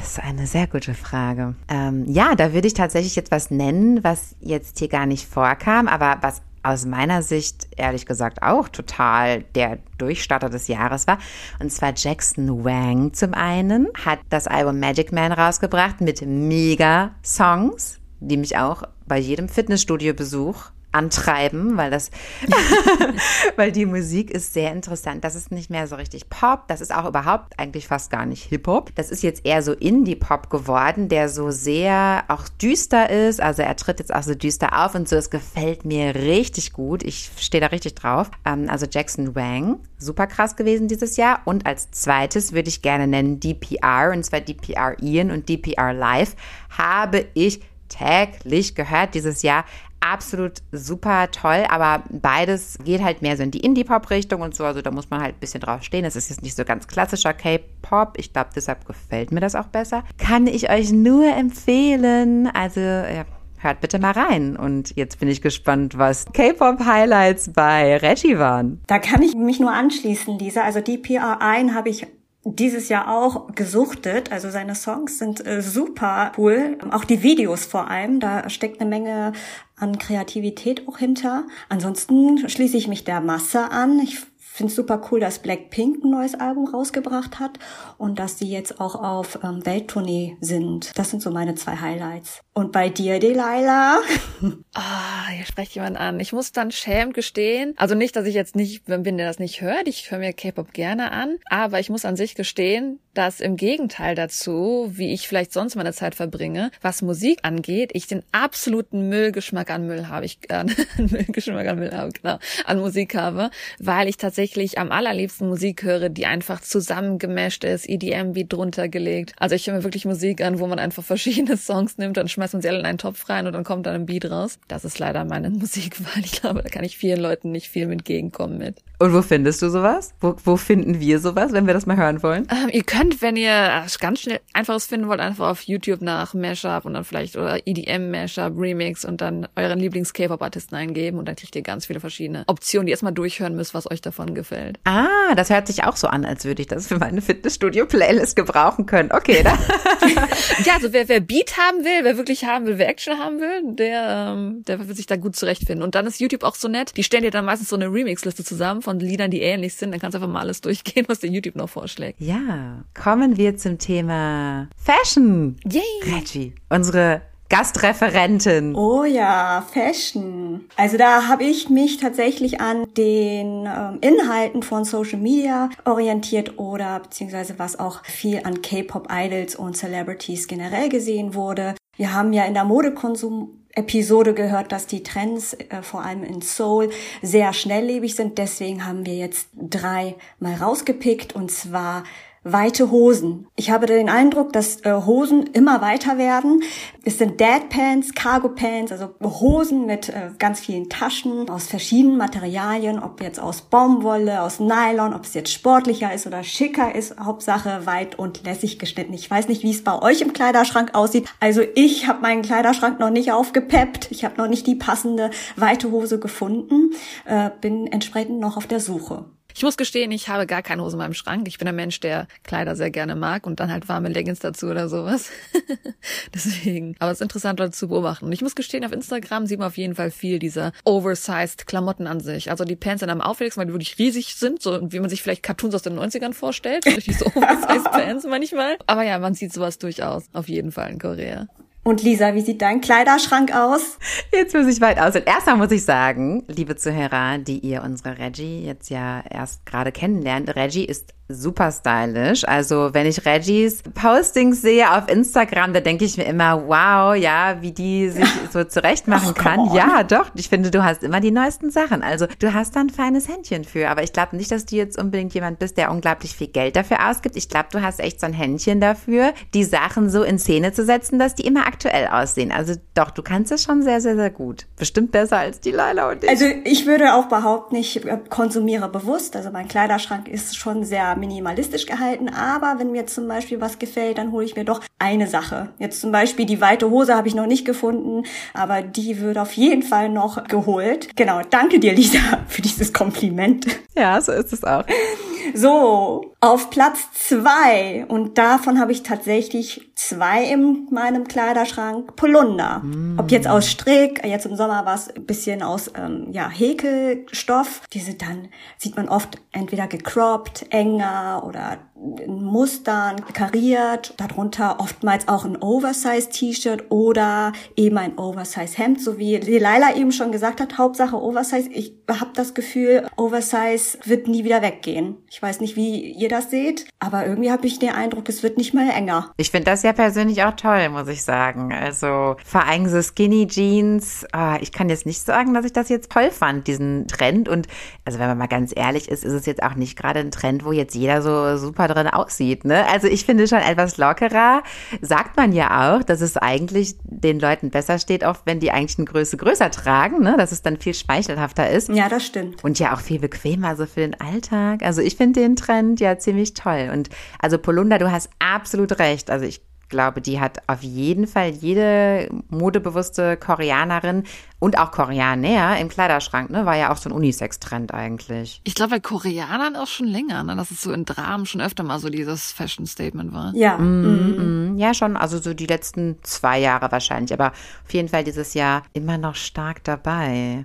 Das ist eine sehr gute Frage. Ähm, ja, da würde ich tatsächlich jetzt was nennen, was jetzt hier gar nicht vorkam, aber was aus meiner Sicht ehrlich gesagt auch total der Durchstarter des Jahres war. Und zwar Jackson Wang zum einen hat das Album Magic Man rausgebracht mit mega Songs, die mich auch bei jedem Fitnessstudio-Besuch antreiben, weil das, weil die Musik ist sehr interessant. Das ist nicht mehr so richtig Pop. Das ist auch überhaupt eigentlich fast gar nicht Hip-Hop. Das ist jetzt eher so Indie-Pop geworden, der so sehr auch düster ist. Also er tritt jetzt auch so düster auf und so. Es gefällt mir richtig gut. Ich stehe da richtig drauf. Ähm, also Jackson Wang, super krass gewesen dieses Jahr. Und als zweites würde ich gerne nennen DPR, und zwar DPR Ian und DPR Live, habe ich täglich gehört dieses Jahr absolut super toll, aber beides geht halt mehr so in die Indie-Pop-Richtung und so. Also da muss man halt ein bisschen drauf stehen. Es ist jetzt nicht so ganz klassischer K-Pop. Ich glaube, deshalb gefällt mir das auch besser. Kann ich euch nur empfehlen. Also, ja, hört bitte mal rein. Und jetzt bin ich gespannt, was K-Pop-Highlights bei Reggie waren. Da kann ich mich nur anschließen, Lisa. Also die PR1 habe ich dieses Jahr auch gesuchtet. Also seine Songs sind äh, super cool. Auch die Videos vor allem. Da steckt eine Menge an Kreativität auch hinter. Ansonsten schließe ich mich der Masse an. Ich finde es super cool, dass Blackpink ein neues Album rausgebracht hat und dass sie jetzt auch auf ähm, Welttournee sind. Das sind so meine zwei Highlights. Und bei dir, Delilah? Ah, hier spricht jemand an. Ich muss dann schämt gestehen. Also nicht, dass ich jetzt nicht bin, der das nicht hört. Ich höre mir K-Pop gerne an. Aber ich muss an sich gestehen, dass im Gegenteil dazu, wie ich vielleicht sonst meine Zeit verbringe, was Musik angeht, ich den absoluten Müllgeschmack an Müll habe. Ich äh, Müllgeschmack an Müll habe, genau, an Musik habe, weil ich tatsächlich am allerliebsten Musik höre, die einfach zusammengemischt ist, EDM wie drunter gelegt. Also ich höre mir wirklich Musik an, wo man einfach verschiedene Songs nimmt, dann schmeißt man sie alle in einen Topf rein und dann kommt dann ein Beat raus. Das ist leider meine Musikwahl. Ich glaube, da kann ich vielen Leuten nicht viel entgegenkommen mit. Und wo findest du sowas? Wo, wo finden wir sowas, wenn wir das mal hören wollen? Ähm, ihr könnt, wenn ihr ganz schnell einfaches finden wollt, einfach auf YouTube nach Mashup und dann vielleicht oder EDM Mashup Remix und dann euren Lieblings K-Pop Artisten eingeben und dann kriegt ihr ganz viele verschiedene Optionen, die erstmal durchhören müsst, was euch davon gefällt. Ah, das hört sich auch so an, als würde ich das für meine Fitnessstudio Playlist gebrauchen können. Okay, da. ja, also wer, wer Beat haben will, wer wirklich haben will, wer Action haben will, der, ähm, der wird sich da gut zurechtfinden. Und dann ist YouTube auch so nett, die stellen dir dann meistens so eine Remix-Liste zusammen von Liedern, die ähnlich sind. Dann kannst du einfach mal alles durchgehen, was dir YouTube noch vorschlägt. Ja, kommen wir zum Thema Fashion. Yay! Reggie, unsere Gastreferentin. Oh ja, Fashion. Also da habe ich mich tatsächlich an den ähm, Inhalten von Social Media orientiert oder beziehungsweise was auch viel an K-Pop-Idols und Celebrities generell gesehen wurde. Wir haben ja in der Modekonsum Episode gehört, dass die Trends äh, vor allem in Seoul sehr schnelllebig sind. Deswegen haben wir jetzt drei mal rausgepickt und zwar weite Hosen. Ich habe den Eindruck, dass äh, Hosen immer weiter werden. Es sind Dad Pants, Cargo Pants, also Hosen mit äh, ganz vielen Taschen aus verschiedenen Materialien, ob jetzt aus Baumwolle, aus Nylon, ob es jetzt sportlicher ist oder schicker ist. Hauptsache weit und lässig geschnitten. Ich weiß nicht, wie es bei euch im Kleiderschrank aussieht. Also ich habe meinen Kleiderschrank noch nicht aufgepeppt. Ich habe noch nicht die passende weite Hose gefunden. Äh, bin entsprechend noch auf der Suche. Ich muss gestehen, ich habe gar keine Hose in meinem Schrank. Ich bin ein Mensch, der Kleider sehr gerne mag und dann halt warme Leggings dazu oder sowas. Deswegen. Aber es ist interessant, Leute zu beobachten. Und ich muss gestehen, auf Instagram sieht man auf jeden Fall viel dieser oversized Klamotten an sich. Also die Pants sind am auffälligsten, weil die wirklich riesig sind, so wie man sich vielleicht Cartoons aus den 90ern vorstellt. Diese oversized Pants manchmal. Aber ja, man sieht sowas durchaus. Auf jeden Fall in Korea. Und Lisa, wie sieht dein Kleiderschrank aus? Jetzt muss ich weit aus. Erstmal muss ich sagen, liebe Zuhörer, die ihr unsere Reggie jetzt ja erst gerade kennenlernt, Reggie ist super stylisch. Also wenn ich Reggies Postings sehe auf Instagram, da denke ich mir immer, wow, ja, wie die sich so zurecht machen Ach, kann. Ja, doch. Ich finde, du hast immer die neuesten Sachen. Also du hast da ein feines Händchen für. Aber ich glaube nicht, dass du jetzt unbedingt jemand bist, der unglaublich viel Geld dafür ausgibt. Ich glaube, du hast echt so ein Händchen dafür, die Sachen so in Szene zu setzen, dass die immer aktuell aussehen. Also doch, du kannst es schon sehr, sehr, sehr gut. Bestimmt besser als die Leila und ich. Also ich würde auch behaupten, ich konsumiere bewusst. Also mein Kleiderschrank ist schon sehr minimalistisch gehalten, aber wenn mir zum Beispiel was gefällt, dann hole ich mir doch eine Sache. Jetzt zum Beispiel die weite Hose habe ich noch nicht gefunden, aber die wird auf jeden Fall noch geholt. Genau, danke dir, Lisa, für dieses Kompliment. Ja, so ist es auch. So, auf Platz zwei und davon habe ich tatsächlich zwei in meinem Kleiderschrank Polunder. Mm. Ob jetzt aus Strick, jetzt im Sommer war es ein bisschen aus ähm, ja, Häkelstoff. Diese dann sieht man oft entweder gecroppt, enger oder in Mustern, kariert, darunter oftmals auch ein Oversize-T-Shirt oder eben ein Oversize-Hemd, so wie Delilah eben schon gesagt hat, Hauptsache Oversize. Ich habe das Gefühl, Oversize wird nie wieder weggehen. Ich weiß nicht, wie ihr das seht, aber irgendwie habe ich den Eindruck, es wird nicht mal enger. Ich finde das ja persönlich auch toll, muss ich sagen. Also vor allem so Skinny Jeans, oh, ich kann jetzt nicht sagen, dass ich das jetzt toll fand, diesen Trend. Und also wenn man mal ganz ehrlich ist, ist es jetzt auch nicht gerade ein Trend, wo jetzt jeder so super drin aussieht. Ne? Also ich finde schon etwas lockerer. Sagt man ja auch, dass es eigentlich den Leuten besser steht, oft wenn die eigentlich eine Größe größer tragen, ne? dass es dann viel schmeichelhafter ist. Ja, das stimmt. Und ja auch viel bequemer so für den Alltag. Also ich finde den Trend ja ziemlich toll. Und also Polunder, du hast absolut recht. Also ich glaube, die hat auf jeden Fall jede modebewusste Koreanerin und auch Koreaner im Kleiderschrank, ne? War ja auch so ein Unisex-Trend eigentlich. Ich glaube, bei Koreanern auch schon länger, ne? Dass es so in Dramen schon öfter mal so dieses Fashion-Statement war. Ja. Mm, mm. Ja, schon. Also so die letzten zwei Jahre wahrscheinlich. Aber auf jeden Fall dieses Jahr immer noch stark dabei.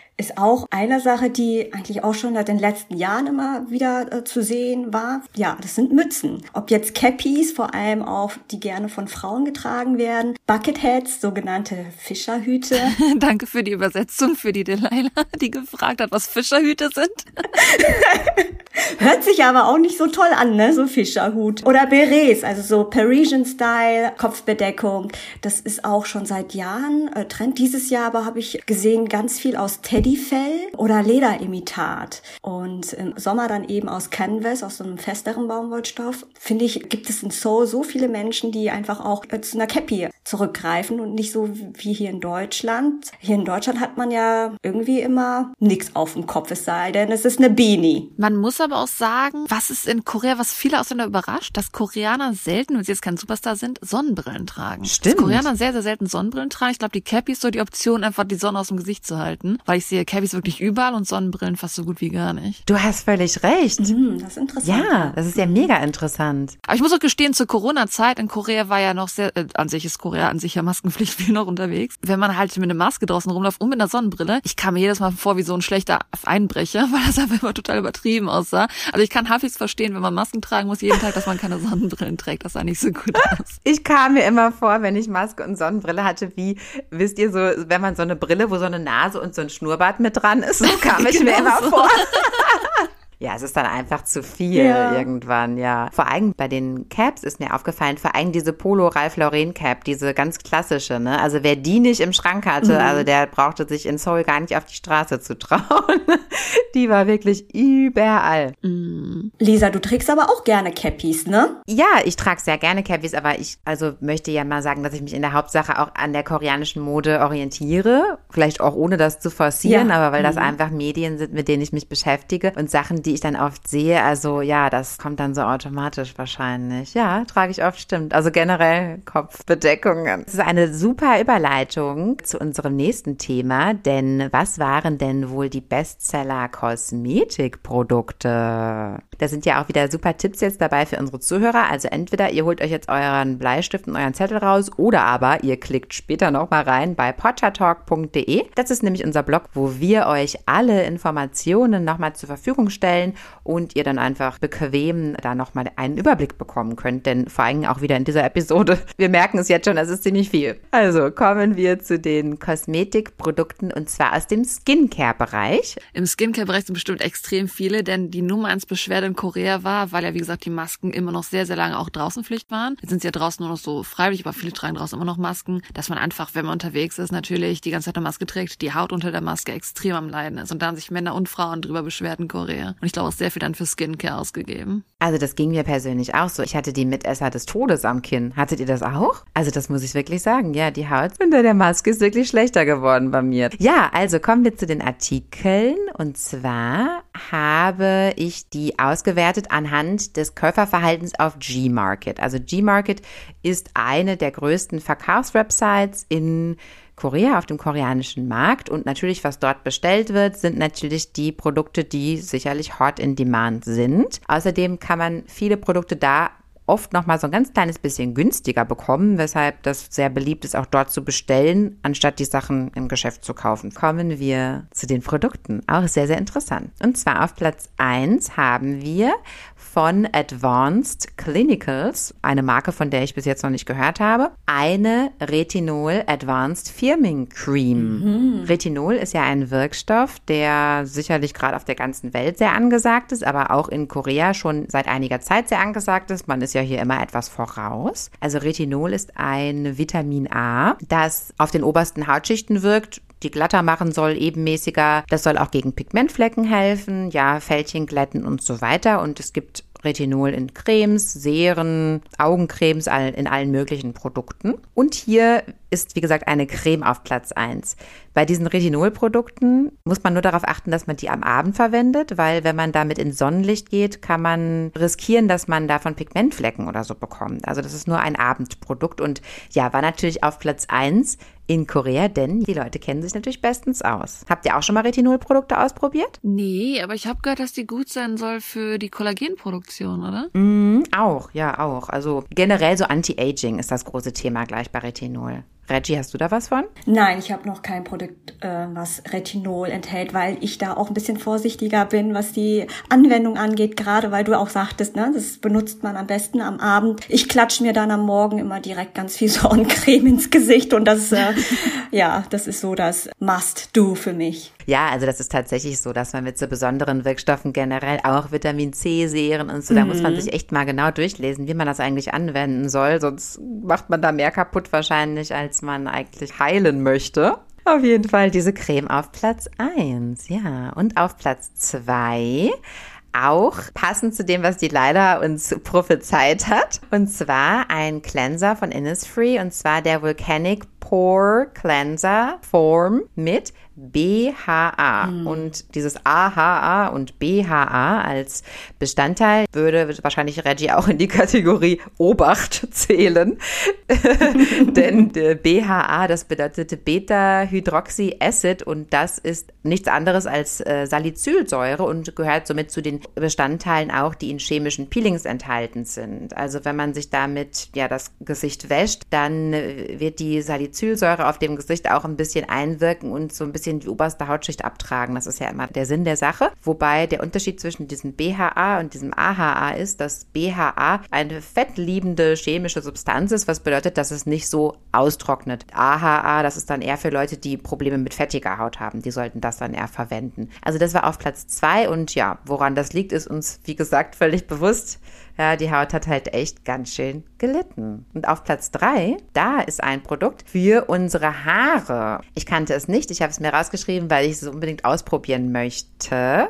ist auch eine Sache, die eigentlich auch schon seit den letzten Jahren immer wieder äh, zu sehen war. Ja, das sind Mützen. Ob jetzt Cappies, vor allem auch, die gerne von Frauen getragen werden, Bucketheads, sogenannte Fischerhüte. Danke für die Übersetzung für die Delilah, die gefragt hat, was Fischerhüte sind. Hört sich aber auch nicht so toll an, ne? So Fischerhut. Oder Berets, also so Parisian-Style, Kopfbedeckung. Das ist auch schon seit Jahren äh, Trend. Dieses Jahr aber habe ich gesehen, ganz viel aus Teddyfell oder Lederimitat. Und im Sommer dann eben aus Canvas, aus so einem festeren Baumwollstoff. Finde ich, gibt es in Seoul so viele Menschen, die einfach auch äh, zu einer Cappy zurückgreifen und nicht so wie hier in Deutschland. Hier in Deutschland hat man ja irgendwie immer nichts auf dem Kopf, es sei denn, es ist eine Beanie. Man muss aber auch sagen, was ist in Korea, was viele Ausländer überrascht, dass Koreaner selten, wenn sie jetzt kein Superstar sind, Sonnenbrillen tragen. Stimmt. Dass Koreaner sehr, sehr selten Sonnenbrillen tragen. Ich glaube, die Cappy ist so die Option, einfach die Sonne aus dem Gesicht zu halten, weil ich sehe Cappys wirklich überall und Sonnenbrillen fast so gut wie gar nicht. Du hast völlig recht. Hm, das ist interessant. Ja, das ist ja mega interessant. Aber ich muss auch gestehen, zur Corona-Zeit in Korea war ja noch sehr, äh, an sich ist Korea an sich ja Maskenpflicht viel noch unterwegs. Wenn man halt mit einer Maske draußen rumläuft und mit einer Sonnenbrille, ich kam mir jedes Mal vor wie so ein schlechter Einbrecher, weil das einfach immer total übertrieben aussah. Also ich kann halbwegs verstehen, wenn man Masken tragen muss jeden Tag, dass man keine Sonnenbrillen trägt. Das sah nicht so gut aus. Ich kam mir immer vor, wenn ich Maske und Sonnenbrille hatte, wie, wisst ihr, so, wenn man so eine Brille, wo so eine Nase und so ein Schnurrbart mit dran ist, so kam ich mir Genau immer so. vor. Ja, es ist dann einfach zu viel Ja. irgendwann, ja. Vor allem bei den Caps ist mir aufgefallen, vor allem diese Polo Ralph Lauren Cap, diese ganz klassische, ne? Also wer die nicht im Schrank hatte, also der brauchte sich in Seoul gar nicht auf die Straße zu trauen. Die war wirklich überall. Lisa, du trägst aber auch gerne Cappies, ne? Ja, ich trage sehr gerne Cappies, aber ich also möchte ja mal sagen, dass ich mich in der Hauptsache auch an der koreanischen Mode orientiere. Vielleicht auch ohne das zu forcieren, Ja. aber weil das einfach Medien sind, mit denen ich mich beschäftige und Sachen, die ich dann oft sehe. Also ja, das kommt dann so automatisch wahrscheinlich. Ja, trage ich oft, stimmt. Also generell Kopfbedeckungen. Das ist eine super Überleitung zu unserem nächsten Thema, denn was waren denn wohl die Bestseller Kosmetikprodukte? Da sind ja auch wieder super Tipps jetzt dabei für unsere Zuhörer. Also entweder ihr holt euch jetzt euren Bleistift und euren Zettel raus oder aber ihr klickt später nochmal rein bei pottertalk.de. Das ist nämlich unser Blog, wo wir euch alle Informationen nochmal zur Verfügung stellen und ihr dann einfach bequem da nochmal einen Überblick bekommen könnt. Denn vor allem auch wieder in dieser Episode, wir merken es jetzt schon, es ist ziemlich viel. Also kommen wir zu den Kosmetikprodukten und zwar aus dem Skincare-Bereich. Im Skincare-Bereich sind bestimmt extrem viele, denn die Nummer eins Beschwerde in Korea war, weil ja, wie gesagt, die Masken immer noch sehr, sehr lange auch draußen Pflicht waren. Jetzt sind sie ja draußen nur noch so freiwillig, aber viele tragen draußen immer noch Masken, dass man einfach, wenn man unterwegs ist, natürlich die ganze Zeit eine Maske trägt, die Haut unter der Maske extrem am Leiden ist. Und da haben sich Männer und Frauen drüber beschwert in Korea. Und ich glaube auch sehr viel dann für Skincare ausgegeben. Also das ging mir persönlich auch so. Ich hatte die Mitesser des Todes am Kinn. Hattet ihr das auch? Also das muss ich wirklich sagen. Ja, die Haut unter der Maske ist wirklich schlechter geworden bei mir. Ja, also kommen wir zu den Artikeln. Und zwar habe ich die ausgewertet anhand des Käuferverhaltens auf Gmarket. Also Gmarket ist eine der größten Verkaufswebsites in Korea auf dem koreanischen Markt und natürlich, was dort bestellt wird, sind natürlich die Produkte, die sicherlich hot in demand sind. Außerdem kann man viele Produkte da oft noch mal so ein ganz kleines bisschen günstiger bekommen, weshalb das sehr beliebt ist, auch dort zu bestellen, anstatt die Sachen im Geschäft zu kaufen. Kommen wir zu den Produkten. Auch sehr, sehr interessant. Und zwar auf Platz 1 haben wir von Advanced Clinicals, eine Marke, von der ich bis jetzt noch nicht gehört habe, eine Retinol Advanced Firming Cream. Retinol ist ja ein Wirkstoff, der sicherlich gerade auf der ganzen Welt sehr angesagt ist, aber auch in Korea schon seit einiger Zeit sehr angesagt ist. Man ist ja hier immer etwas voraus. Also Retinol ist ein Vitamin A, das auf den obersten Hautschichten wirkt, die glatter machen soll, ebenmäßiger. Das soll auch gegen Pigmentflecken helfen, ja, Fältchen glätten und so weiter. Und es gibt Retinol in Cremes, Seren, Augencremes in allen möglichen Produkten. Und hier ist, wie gesagt, eine Creme auf Platz 1. Bei diesen Retinolprodukten muss man nur darauf achten, dass man die am Abend verwendet, weil wenn man damit ins Sonnenlicht geht, kann man riskieren, dass man davon Pigmentflecken oder so bekommt. Also das ist nur ein Abendprodukt und ja, war natürlich auf Platz 1 in Korea, denn die Leute kennen sich natürlich bestens aus. Habt ihr auch schon mal Retinolprodukte ausprobiert? Nee, aber ich habe gehört, dass die gut sein soll für die Kollagenproduktion, oder? Mm, auch, ja, auch. Also generell so Anti-Aging ist das große Thema gleich bei Retinol. Reggie, hast du da was von? Nein, ich habe noch kein Produkt, äh, was Retinol enthält, weil ich da auch ein bisschen vorsichtiger bin, was die Anwendung angeht, gerade weil du auch sagtest, ne, das benutzt man am besten am Abend. Ich klatsche mir dann am Morgen immer direkt ganz viel Sonnencreme ins Gesicht und das, äh, ja, das ist so das Must-Do für mich. Ja, also das ist tatsächlich so, dass man mit so besonderen Wirkstoffen generell auch Vitamin C, Serien und so, da muss man sich echt mal genau durchlesen, wie man das eigentlich anwenden soll, sonst macht man da mehr kaputt wahrscheinlich, als man eigentlich heilen möchte. Auf jeden Fall diese Creme auf Platz 1, ja. Und auf Platz 2 auch passend zu dem, was die Leila uns prophezeit hat. Und zwar ein Cleanser von Innisfree und zwar der Volcanic Pore Cleanser Form mit BHA. Mhm. Und dieses AHA und BHA als Bestandteil würde wahrscheinlich Reggie auch in die Kategorie Obacht zählen. Denn BHA, das bedeutet Beta-Hydroxy-Acid und das ist nichts anderes als äh, Salicylsäure und gehört somit zu den Bestandteilen auch, die in chemischen Peelings enthalten sind. Also wenn man sich damit ja das Gesicht wäscht, dann äh, wird die Salicylsäure auf dem Gesicht auch ein bisschen einwirken und so ein bisschen die oberste Hautschicht abtragen. Das ist ja immer der Sinn der Sache. Wobei der Unterschied zwischen diesem BHA und diesem AHA ist, dass BHA eine fettliebende chemische Substanz ist, was bedeutet, dass es nicht so austrocknet. AHA, das ist dann eher für Leute, die Probleme mit fettiger Haut haben. Die sollten das dann eher verwenden. Also das war auf Platz zwei und ja, woran das liegt, ist uns, wie gesagt, völlig bewusst. Ja, die Haut hat halt echt ganz schön gelitten. Und auf Platz drei, da ist ein Produkt für unsere Haare. Ich kannte es nicht, ich habe es mir rausgeschrieben, weil ich es unbedingt ausprobieren möchte.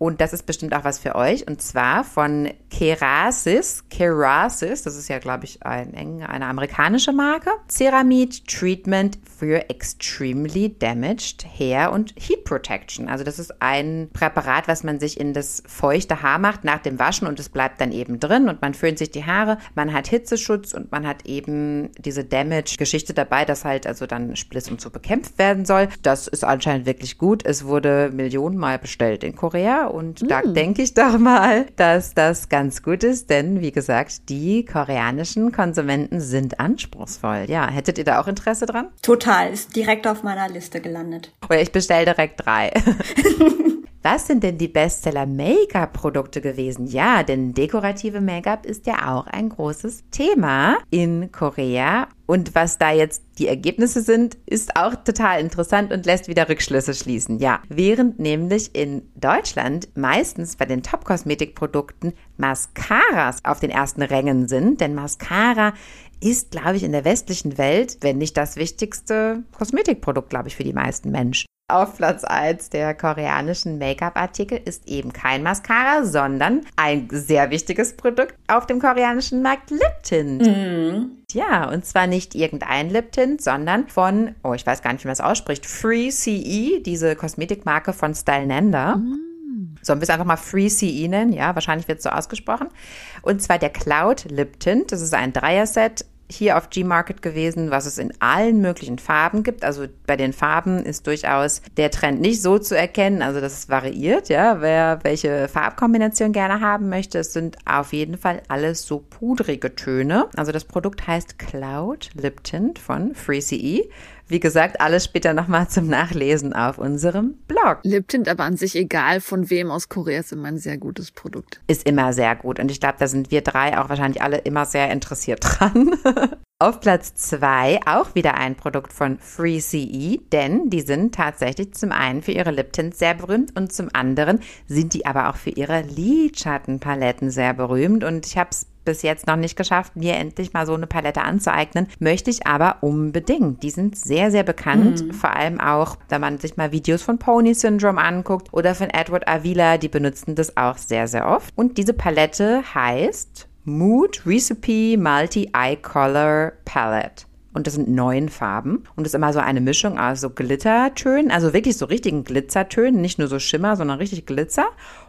Und das ist bestimmt auch was für euch. Und zwar von Kerasis. Kerasis, das ist ja, glaube ich, ein, eine amerikanische Marke. Ceramid Treatment für Extremely Damaged Hair und Heat Protection. Also das ist ein Präparat, was man sich in das feuchte Haar macht nach dem Waschen und es bleibt dann eben drin und man föhnt sich die Haare. Man hat Hitzeschutz und man hat eben diese Damage-Geschichte dabei, dass halt also dann Spliss und so bekämpft werden soll. Das ist anscheinend wirklich gut. Es wurde Millionenmal bestellt in Korea und mm. da denke ich doch mal, dass das ganz gut ist, denn wie gesagt, die koreanischen Konsumenten sind anspruchsvoll. Ja, hättet ihr da auch Interesse dran? Total, ist direkt auf meiner Liste gelandet. Oder ich bestelle direkt drei. Was sind denn die Bestseller-Make-up-Produkte gewesen? Ja, denn dekorative Make-up ist ja auch ein großes Thema in Korea. Und was da jetzt die Ergebnisse sind, ist auch total interessant und lässt wieder Rückschlüsse schließen. Ja, während nämlich in Deutschland meistens bei den Top-Kosmetikprodukten Mascaras auf den ersten Rängen sind, denn Mascara ist, glaube ich, in der westlichen Welt, wenn nicht das wichtigste Kosmetikprodukt, glaube ich, für die meisten Menschen. Auf Platz 1 der koreanischen Make-up-Artikel ist eben kein Mascara, sondern ein sehr wichtiges Produkt auf dem koreanischen Markt Lip Tint. Mm. Ja, und zwar nicht irgendein Lip Tint, sondern von, oh, ich weiß gar nicht, wie man es ausspricht, Free CE, diese Kosmetikmarke von Stylenander. Mm. Sollen wir es einfach mal Free CE nennen? Ja, wahrscheinlich wird es so ausgesprochen. Und zwar der Cloud Lip Tint. Das ist ein Dreier-Set hier auf G-Market gewesen, was es in allen möglichen Farben gibt. Also bei den Farben ist durchaus der Trend nicht so zu erkennen. Also das variiert, ja, wer welche Farbkombination gerne haben möchte. Es sind auf jeden Fall alles so pudrige Töne. Also das Produkt heißt Cloud Lip Tint von FreeCE. Wie gesagt, alles später nochmal zum Nachlesen auf unserem Blog. Liptint aber an sich egal von wem aus Korea ist immer ein sehr gutes Produkt. Ist immer sehr gut und ich glaube, da sind wir drei auch wahrscheinlich alle immer sehr interessiert dran. Auf Platz zwei auch wieder ein Produkt von FreeCE, denn die sind tatsächlich zum einen für ihre Liptints sehr berühmt und zum anderen sind die aber auch für ihre Lidschattenpaletten sehr berühmt und ich habe es bis jetzt noch nicht geschafft, mir endlich mal so eine Palette anzueignen. Möchte ich aber unbedingt. Die sind sehr, sehr bekannt. Mhm. Vor allem auch, wenn man sich mal Videos von Pony Syndrome anguckt oder von Edward Avila, die benutzen das auch sehr, sehr oft. Und diese Palette heißt Mood Recipe Multi Eye Color Palette. und das sind neun Farben und das ist immer so eine Mischung aus so Glittertönen, also wirklich so richtigen Glitzertönen, nicht nur so Schimmer, sondern richtig Glitzer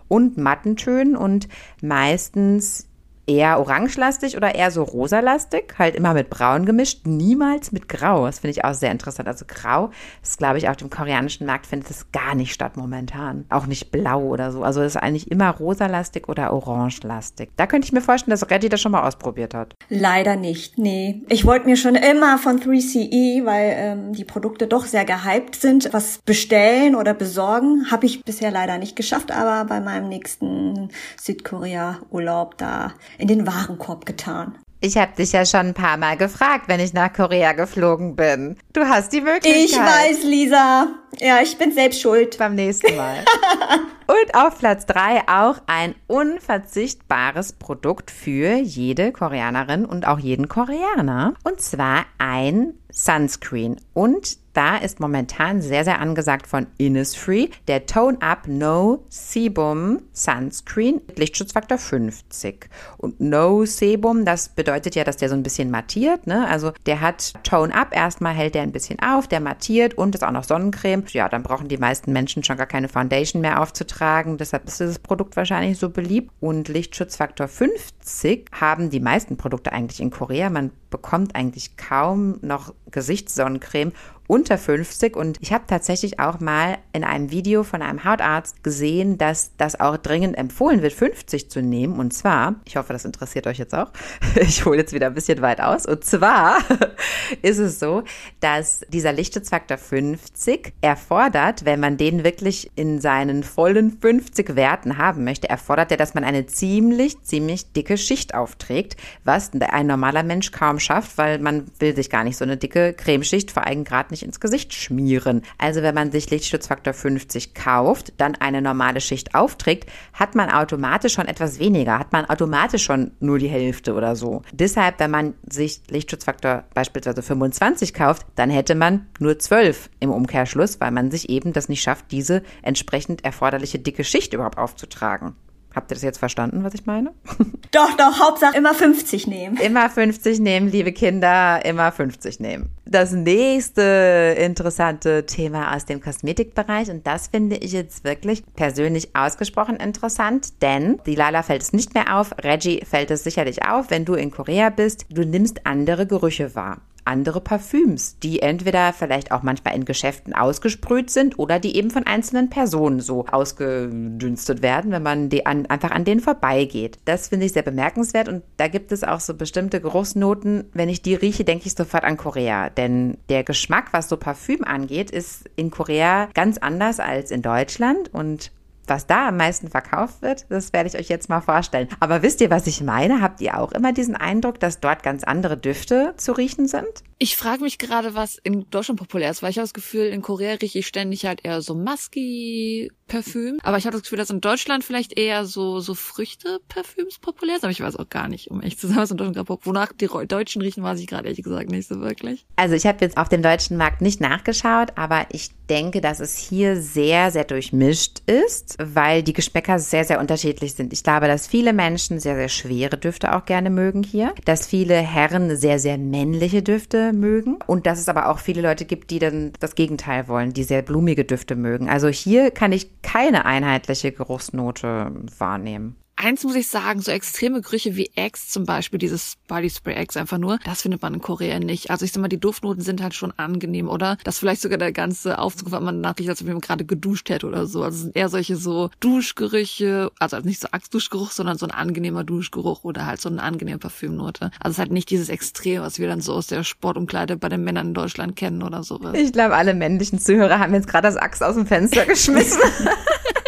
und Mattentönen und meistens eher orangelastig oder eher so rosalastig, halt immer mit braun gemischt, niemals mit grau. Das finde ich auch sehr interessant. Also grau ist, glaube ich, auf dem koreanischen Markt findet es gar nicht statt momentan. Auch nicht blau oder so. Also ist eigentlich immer rosalastig oder orangelastig. Da könnte ich mir vorstellen, dass Reddy das schon mal ausprobiert hat. Leider nicht, nee. Ich wollte mir schon immer von 3CE, weil ähm, die Produkte doch sehr gehypt sind, was bestellen oder besorgen. Habe ich bisher leider nicht geschafft, aber bei meinem nächsten Südkorea-Urlaub da in den Warenkorb getan. Ich habe dich ja schon ein paar Mal gefragt, wenn ich nach Korea geflogen bin. Du hast die Möglichkeit. Ich weiß, Lisa. Ja, ich bin selbst schuld. Beim nächsten Mal. Und auf Platz drei auch ein unverzichtbares Produkt für jede Koreanerin und auch jeden Koreaner. Und zwar ein Sunscreen. Und da ist momentan sehr, sehr angesagt von Innisfree der Tone Up No Sebum Sunscreen mit Lichtschutzfaktor 50. Und No Sebum, das bedeutet ja, dass der so ein bisschen mattiert. Ne? Also der hat Tone Up, erstmal hält der ein bisschen auf, der mattiert und ist auch noch Sonnencreme. Ja, dann brauchen die meisten Menschen schon gar keine Foundation mehr aufzutragen. Deshalb ist dieses Produkt wahrscheinlich so beliebt. Und Lichtschutzfaktor 50 haben die meisten Produkte eigentlich in Korea. Man bekommt eigentlich kaum noch Gesichtssonnencreme unter 50 und ich habe tatsächlich auch mal in einem Video von einem Hautarzt gesehen, dass das auch dringend empfohlen wird, 50 zu nehmen. Und zwar, ich hoffe, das interessiert euch jetzt auch, ich hole jetzt wieder ein bisschen weit aus. Und zwar ist es so, dass dieser Lichtschutzfaktor 50 erfordert, wenn man den wirklich in seinen vollen 50 Werten haben möchte, erfordert er, dass man eine ziemlich, ziemlich dicke Schicht aufträgt, was ein normaler Mensch kaum schafft, weil man will sich gar nicht so eine dicke Cremeschicht vor allem gerade nicht ins Gesicht schmieren. Also wenn man sich Lichtschutzfaktor 50 kauft, dann eine normale Schicht aufträgt, hat man automatisch schon etwas weniger, hat man automatisch schon nur die Hälfte oder so. Deshalb, wenn man sich Lichtschutzfaktor beispielsweise 25 kauft, dann hätte man nur 12 im Umkehrschluss, weil man sich eben das nicht schafft, diese entsprechend erforderliche dicke Schicht überhaupt aufzutragen. Habt ihr das jetzt verstanden, was ich meine? Doch, doch, Hauptsache immer 50 nehmen. Immer 50 nehmen, liebe Kinder, immer 50 nehmen. Das nächste interessante Thema aus dem Kosmetikbereich, und das finde ich jetzt wirklich persönlich ausgesprochen interessant, denn die Lala fällt es nicht mehr auf, Reggie fällt es sicherlich auf, wenn du in Korea bist, du nimmst andere Gerüche wahr andere Parfüms, die entweder vielleicht auch manchmal in Geschäften ausgesprüht sind oder die eben von einzelnen Personen so ausgedünstet werden, wenn man die an, einfach an denen vorbeigeht. Das finde ich sehr bemerkenswert und da gibt es auch so bestimmte Geruchsnoten. Wenn ich die rieche, denke ich sofort an Korea, denn der Geschmack, was so Parfüm angeht, ist in Korea ganz anders als in Deutschland und was da am meisten verkauft wird, das werde ich euch jetzt mal vorstellen. Aber wisst ihr, was ich meine? Habt ihr auch immer diesen Eindruck, dass dort ganz andere Düfte zu riechen sind? Ich frage mich gerade, was in Deutschland populär ist, weil ich habe das Gefühl, in Korea rieche ich ständig halt eher so musky Parfüm. Aber ich habe das Gefühl, dass in Deutschland vielleicht eher so, so Früchte-Parfüms populär sind. Aber ich weiß auch gar nicht, um echt zu sagen, was in Deutschland gerade populär Wonach die Deutschen riechen, weiß ich gerade ehrlich gesagt nicht so wirklich. Also ich habe jetzt auf dem deutschen Markt nicht nachgeschaut, aber ich denke, dass es hier sehr, sehr durchmischt ist, weil die Geschmäcker sehr, sehr unterschiedlich sind. Ich glaube, dass viele Menschen sehr, sehr schwere Düfte auch gerne mögen hier, dass viele Herren sehr, sehr männliche Düfte mögen und dass es aber auch viele Leute gibt, die dann das Gegenteil wollen, die sehr blumige Düfte mögen. Also hier kann ich keine einheitliche Geruchsnote wahrnehmen eins muss ich sagen, so extreme Gerüche wie Eggs zum Beispiel, dieses Body Spray Eggs einfach nur, das findet man in Korea nicht. Also ich sag mal, die Duftnoten sind halt schon angenehm, oder? Das vielleicht sogar der ganze Aufzug, wenn man nachriecht, als wenn man gerade geduscht hätte oder so. Also es sind eher solche so Duschgerüche, also nicht so Achsduschgeruch, sondern so ein angenehmer Duschgeruch oder halt so eine angenehme Parfümnote. Also es ist halt nicht dieses Extrem, was wir dann so aus der Sportumkleide bei den Männern in Deutschland kennen oder sowas. Ich glaube, alle männlichen Zuhörer haben jetzt gerade das Axt aus dem Fenster geschmissen.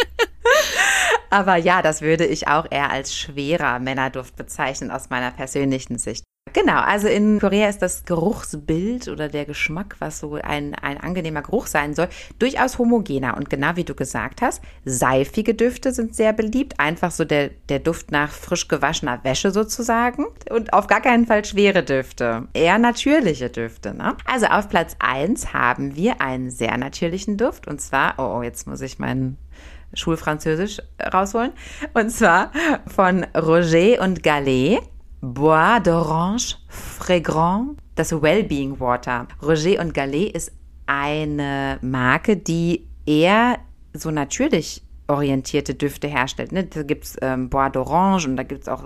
Aber ja, das würde ich auch eher als schwerer Männerduft bezeichnen aus meiner persönlichen Sicht. Genau, also in Korea ist das Geruchsbild oder der Geschmack, was so ein, ein angenehmer Geruch sein soll, durchaus homogener. Und genau wie du gesagt hast, seifige Düfte sind sehr beliebt. Einfach so der, der Duft nach frisch gewaschener Wäsche sozusagen. Und auf gar keinen Fall schwere Düfte. Eher natürliche Düfte. Ne? Also auf Platz 1 haben wir einen sehr natürlichen Duft. Und zwar, oh, oh jetzt muss ich meinen Schulfranzösisch rausholen. Und zwar von Roger und Gallet. Bois d'Orange Fragrant das Wellbeing Water. Roger und Gallet ist eine Marke, die eher so natürlich orientierte Düfte herstellt. Ne? Da gibt's ähm, Bois d'Orange und da gibt's auch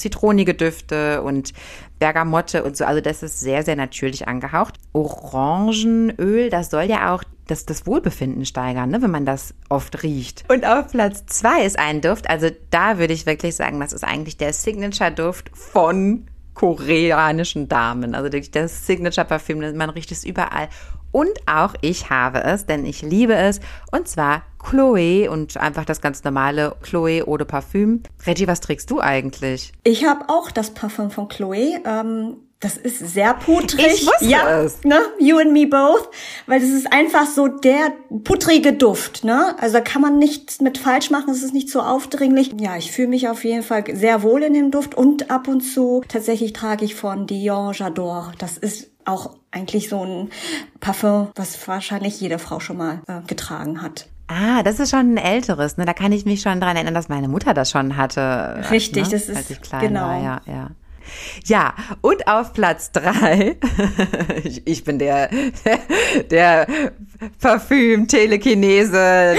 zitronige Düfte und Bergamotte und so. Also das ist sehr, sehr natürlich angehaucht. Orangenöl, das soll ja auch das, das Wohlbefinden steigern, ne, wenn man das oft riecht. Und auf Platz zwei ist ein Duft, also da würde ich wirklich sagen, das ist eigentlich der Signature-Duft von koreanischen Damen. Also das Signature-Parfüm, man riecht es überall. Und auch ich habe es, denn ich liebe es. Und zwar Chloe und einfach das ganz normale Chloe Eau de Parfüm. Reggie, was trägst du eigentlich? Ich habe auch das Parfüm von Chloe. Ähm das ist sehr putrig. Ich wusste ja, es. Ne? You and me both. Weil das ist einfach so der putrige Duft. Ne? Also da kann man nichts mit falsch machen. Es ist nicht so aufdringlich. Ja, ich fühle mich auf jeden Fall sehr wohl in dem Duft. Und ab und zu tatsächlich trage ich von Dior J'adore. Das ist auch eigentlich so ein Parfum, was wahrscheinlich jede Frau schon mal äh, getragen hat. Ah, das ist schon ein älteres, ne? Da kann ich mich schon dran erinnern, dass meine Mutter das schon hatte. Richtig, ne? das ist als ich klein genau. war, ja, ja. Ja, und auf Platz drei, ich, bin der, der, Parfüm, Telekinese,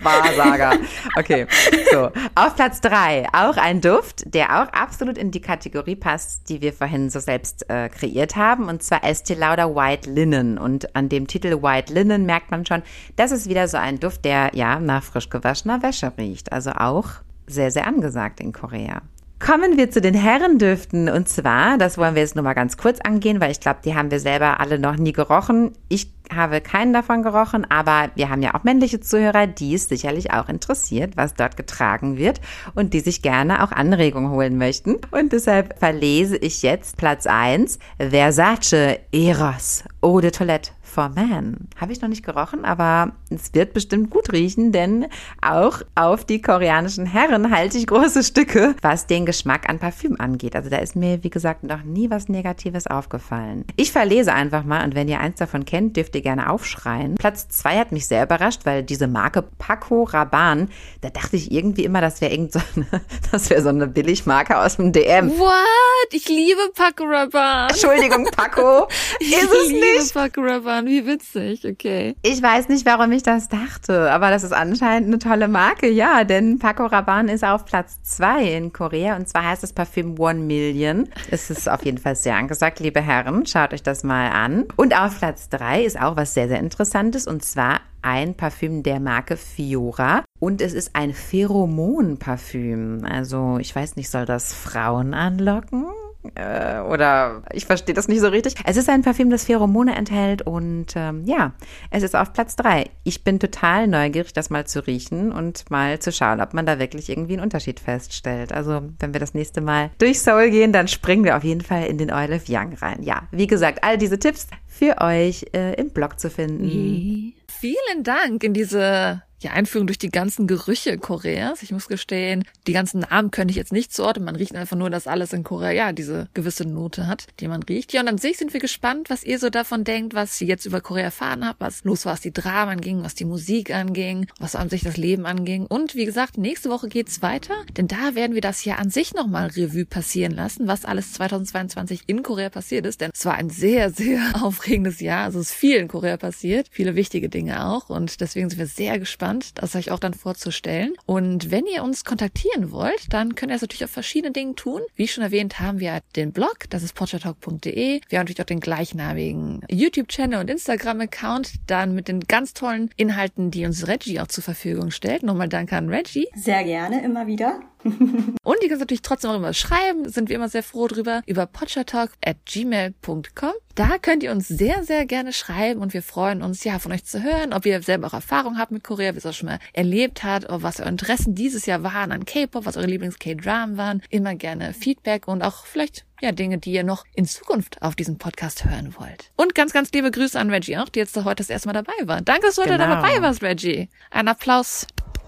Wahrsager. Okay, so. Auf Platz drei auch ein Duft, der auch absolut in die Kategorie passt, die wir vorhin so selbst äh, kreiert haben, und zwar Estee Lauder White Linen. Und an dem Titel White Linen merkt man schon, das ist wieder so ein Duft, der ja nach frisch gewaschener Wäsche riecht. Also auch sehr, sehr angesagt in Korea. Kommen wir zu den Herrendüften. Und zwar, das wollen wir jetzt nur mal ganz kurz angehen, weil ich glaube, die haben wir selber alle noch nie gerochen. Ich habe keinen davon gerochen, aber wir haben ja auch männliche Zuhörer, die es sicherlich auch interessiert, was dort getragen wird und die sich gerne auch Anregungen holen möchten. Und deshalb verlese ich jetzt Platz 1, Versace Eros Eau de Toilette for Man. Habe ich noch nicht gerochen, aber es wird bestimmt gut riechen, denn auch auf die koreanischen Herren halte ich große Stücke, was den Geschmack an Parfüm angeht. Also da ist mir, wie gesagt, noch nie was Negatives aufgefallen. Ich verlese einfach mal und wenn ihr eins davon kennt, dürft ihr gerne aufschreien. Platz zwei hat mich sehr überrascht, weil diese Marke Paco Rabanne, da dachte ich irgendwie immer, das wäre irgend so eine, das wäre so eine Billigmarke aus dem DM. What? Ich liebe Paco Rabanne. Entschuldigung, Paco. Ich ist es liebe nicht? Paco Rabanne. Wie witzig. Okay. Ich weiß nicht, warum ich das dachte, aber das ist anscheinend eine tolle Marke, ja, denn Paco Rabanne ist auf Platz zwei in Korea und zwar heißt das Parfüm One Million. Es ist auf jeden Fall sehr angesagt, liebe Herren, schaut euch das mal an. Und auf Platz drei ist auch was sehr, sehr Interessantes und zwar ein Parfüm der Marke Fiora und es ist ein Pheromon-Parfüm. Also ich weiß nicht, soll das Frauen anlocken? Äh, oder ich verstehe das nicht so richtig. Es ist ein Parfüm, das Pheromone enthält und ähm, ja, es ist auf Platz drei. Ich bin total neugierig, das mal zu riechen und mal zu schauen, ob man da wirklich irgendwie einen Unterschied feststellt. Also wenn wir das nächste Mal durch Seoul gehen, dann springen wir auf jeden Fall in den Oil of Young rein. Ja, wie gesagt, all diese Tipps für euch äh, im Blog zu finden. Vielen Dank in diese ja, Einführung durch die ganzen Gerüche Koreas. Ich muss gestehen, die ganzen Namen könnte ich jetzt nicht zuordnen. Man riecht einfach nur, dass alles in Korea ja diese gewisse Note hat, die man riecht. Ja, und an sich sind wir gespannt, was ihr so davon denkt, was ihr jetzt über Korea erfahren habt, was los war, was die Dramen anging, was die Musik anging, was an sich das Leben anging. Und wie gesagt, nächste Woche geht's weiter, denn da werden wir das Jahr an sich nochmal Revue passieren lassen, was alles 2022 in Korea passiert ist. Denn es war ein sehr, sehr aufregendes Jahr. Also es ist viel in Korea passiert, viele wichtige Dinge auch. Und deswegen sind wir sehr gespannt, das euch auch dann vorzustellen. Und wenn ihr uns kontaktieren wollt, dann könnt ihr es natürlich auf verschiedene Dinge tun. Wie schon erwähnt, haben wir den Blog, das ist pottertalk.de. Wir haben natürlich auch den gleichnamigen YouTube-Channel und Instagram-Account, dann mit den ganz tollen Inhalten, die uns Reggie auch zur Verfügung stellt. Nochmal danke an Reggie. Sehr gerne, immer wieder. Und ihr könnt natürlich trotzdem auch immer schreiben, sind wir immer sehr froh drüber, über pottertalk at gmail.com. Da könnt ihr uns sehr, sehr gerne schreiben und wir freuen uns, ja, von euch zu hören, ob ihr selber auch Erfahrung habt mit Korea, wie es auch schon mal erlebt habt, oder was eure Interessen dieses Jahr waren an K-Pop, was eure Lieblings-K-Dramen waren. Immer gerne Feedback und auch vielleicht ja, Dinge, die ihr noch in Zukunft auf diesem Podcast hören wollt. Und ganz, ganz liebe Grüße an Reggie auch, die jetzt heute das erste Mal dabei war. Danke, dass du heute Genau. dabei warst, Reggie. Ein Applaus.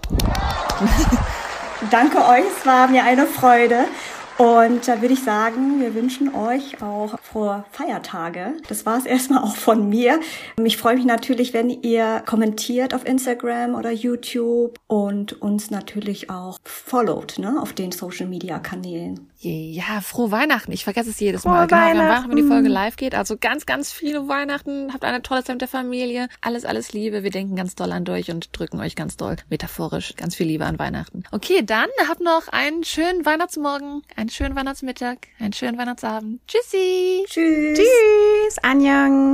Danke euch, es war mir eine Freude. Und da würde ich sagen, wir wünschen euch auch frohe Feiertage. Das war es erstmal auch von mir. Ich freue mich natürlich, wenn ihr kommentiert auf Instagram oder YouTube und uns natürlich auch followt ne, auf den Social Media Kanälen. Ja, frohe Weihnachten. Ich vergesse es jedes Mal. Frohe genau, Weihnachten. wenn die Folge live geht. Also ganz, ganz viele Weihnachten. Habt eine tolle Zeit mit der Familie. Alles, alles Liebe. Wir denken ganz doll an euch und drücken euch ganz doll metaphorisch ganz viel Liebe an Weihnachten. Okay, dann habt noch einen schönen Weihnachtsmorgen, einen schönen Weihnachtsmittag, einen schönen Weihnachtsabend. Tschüssi. Tschüss. Tschüss. Anjang.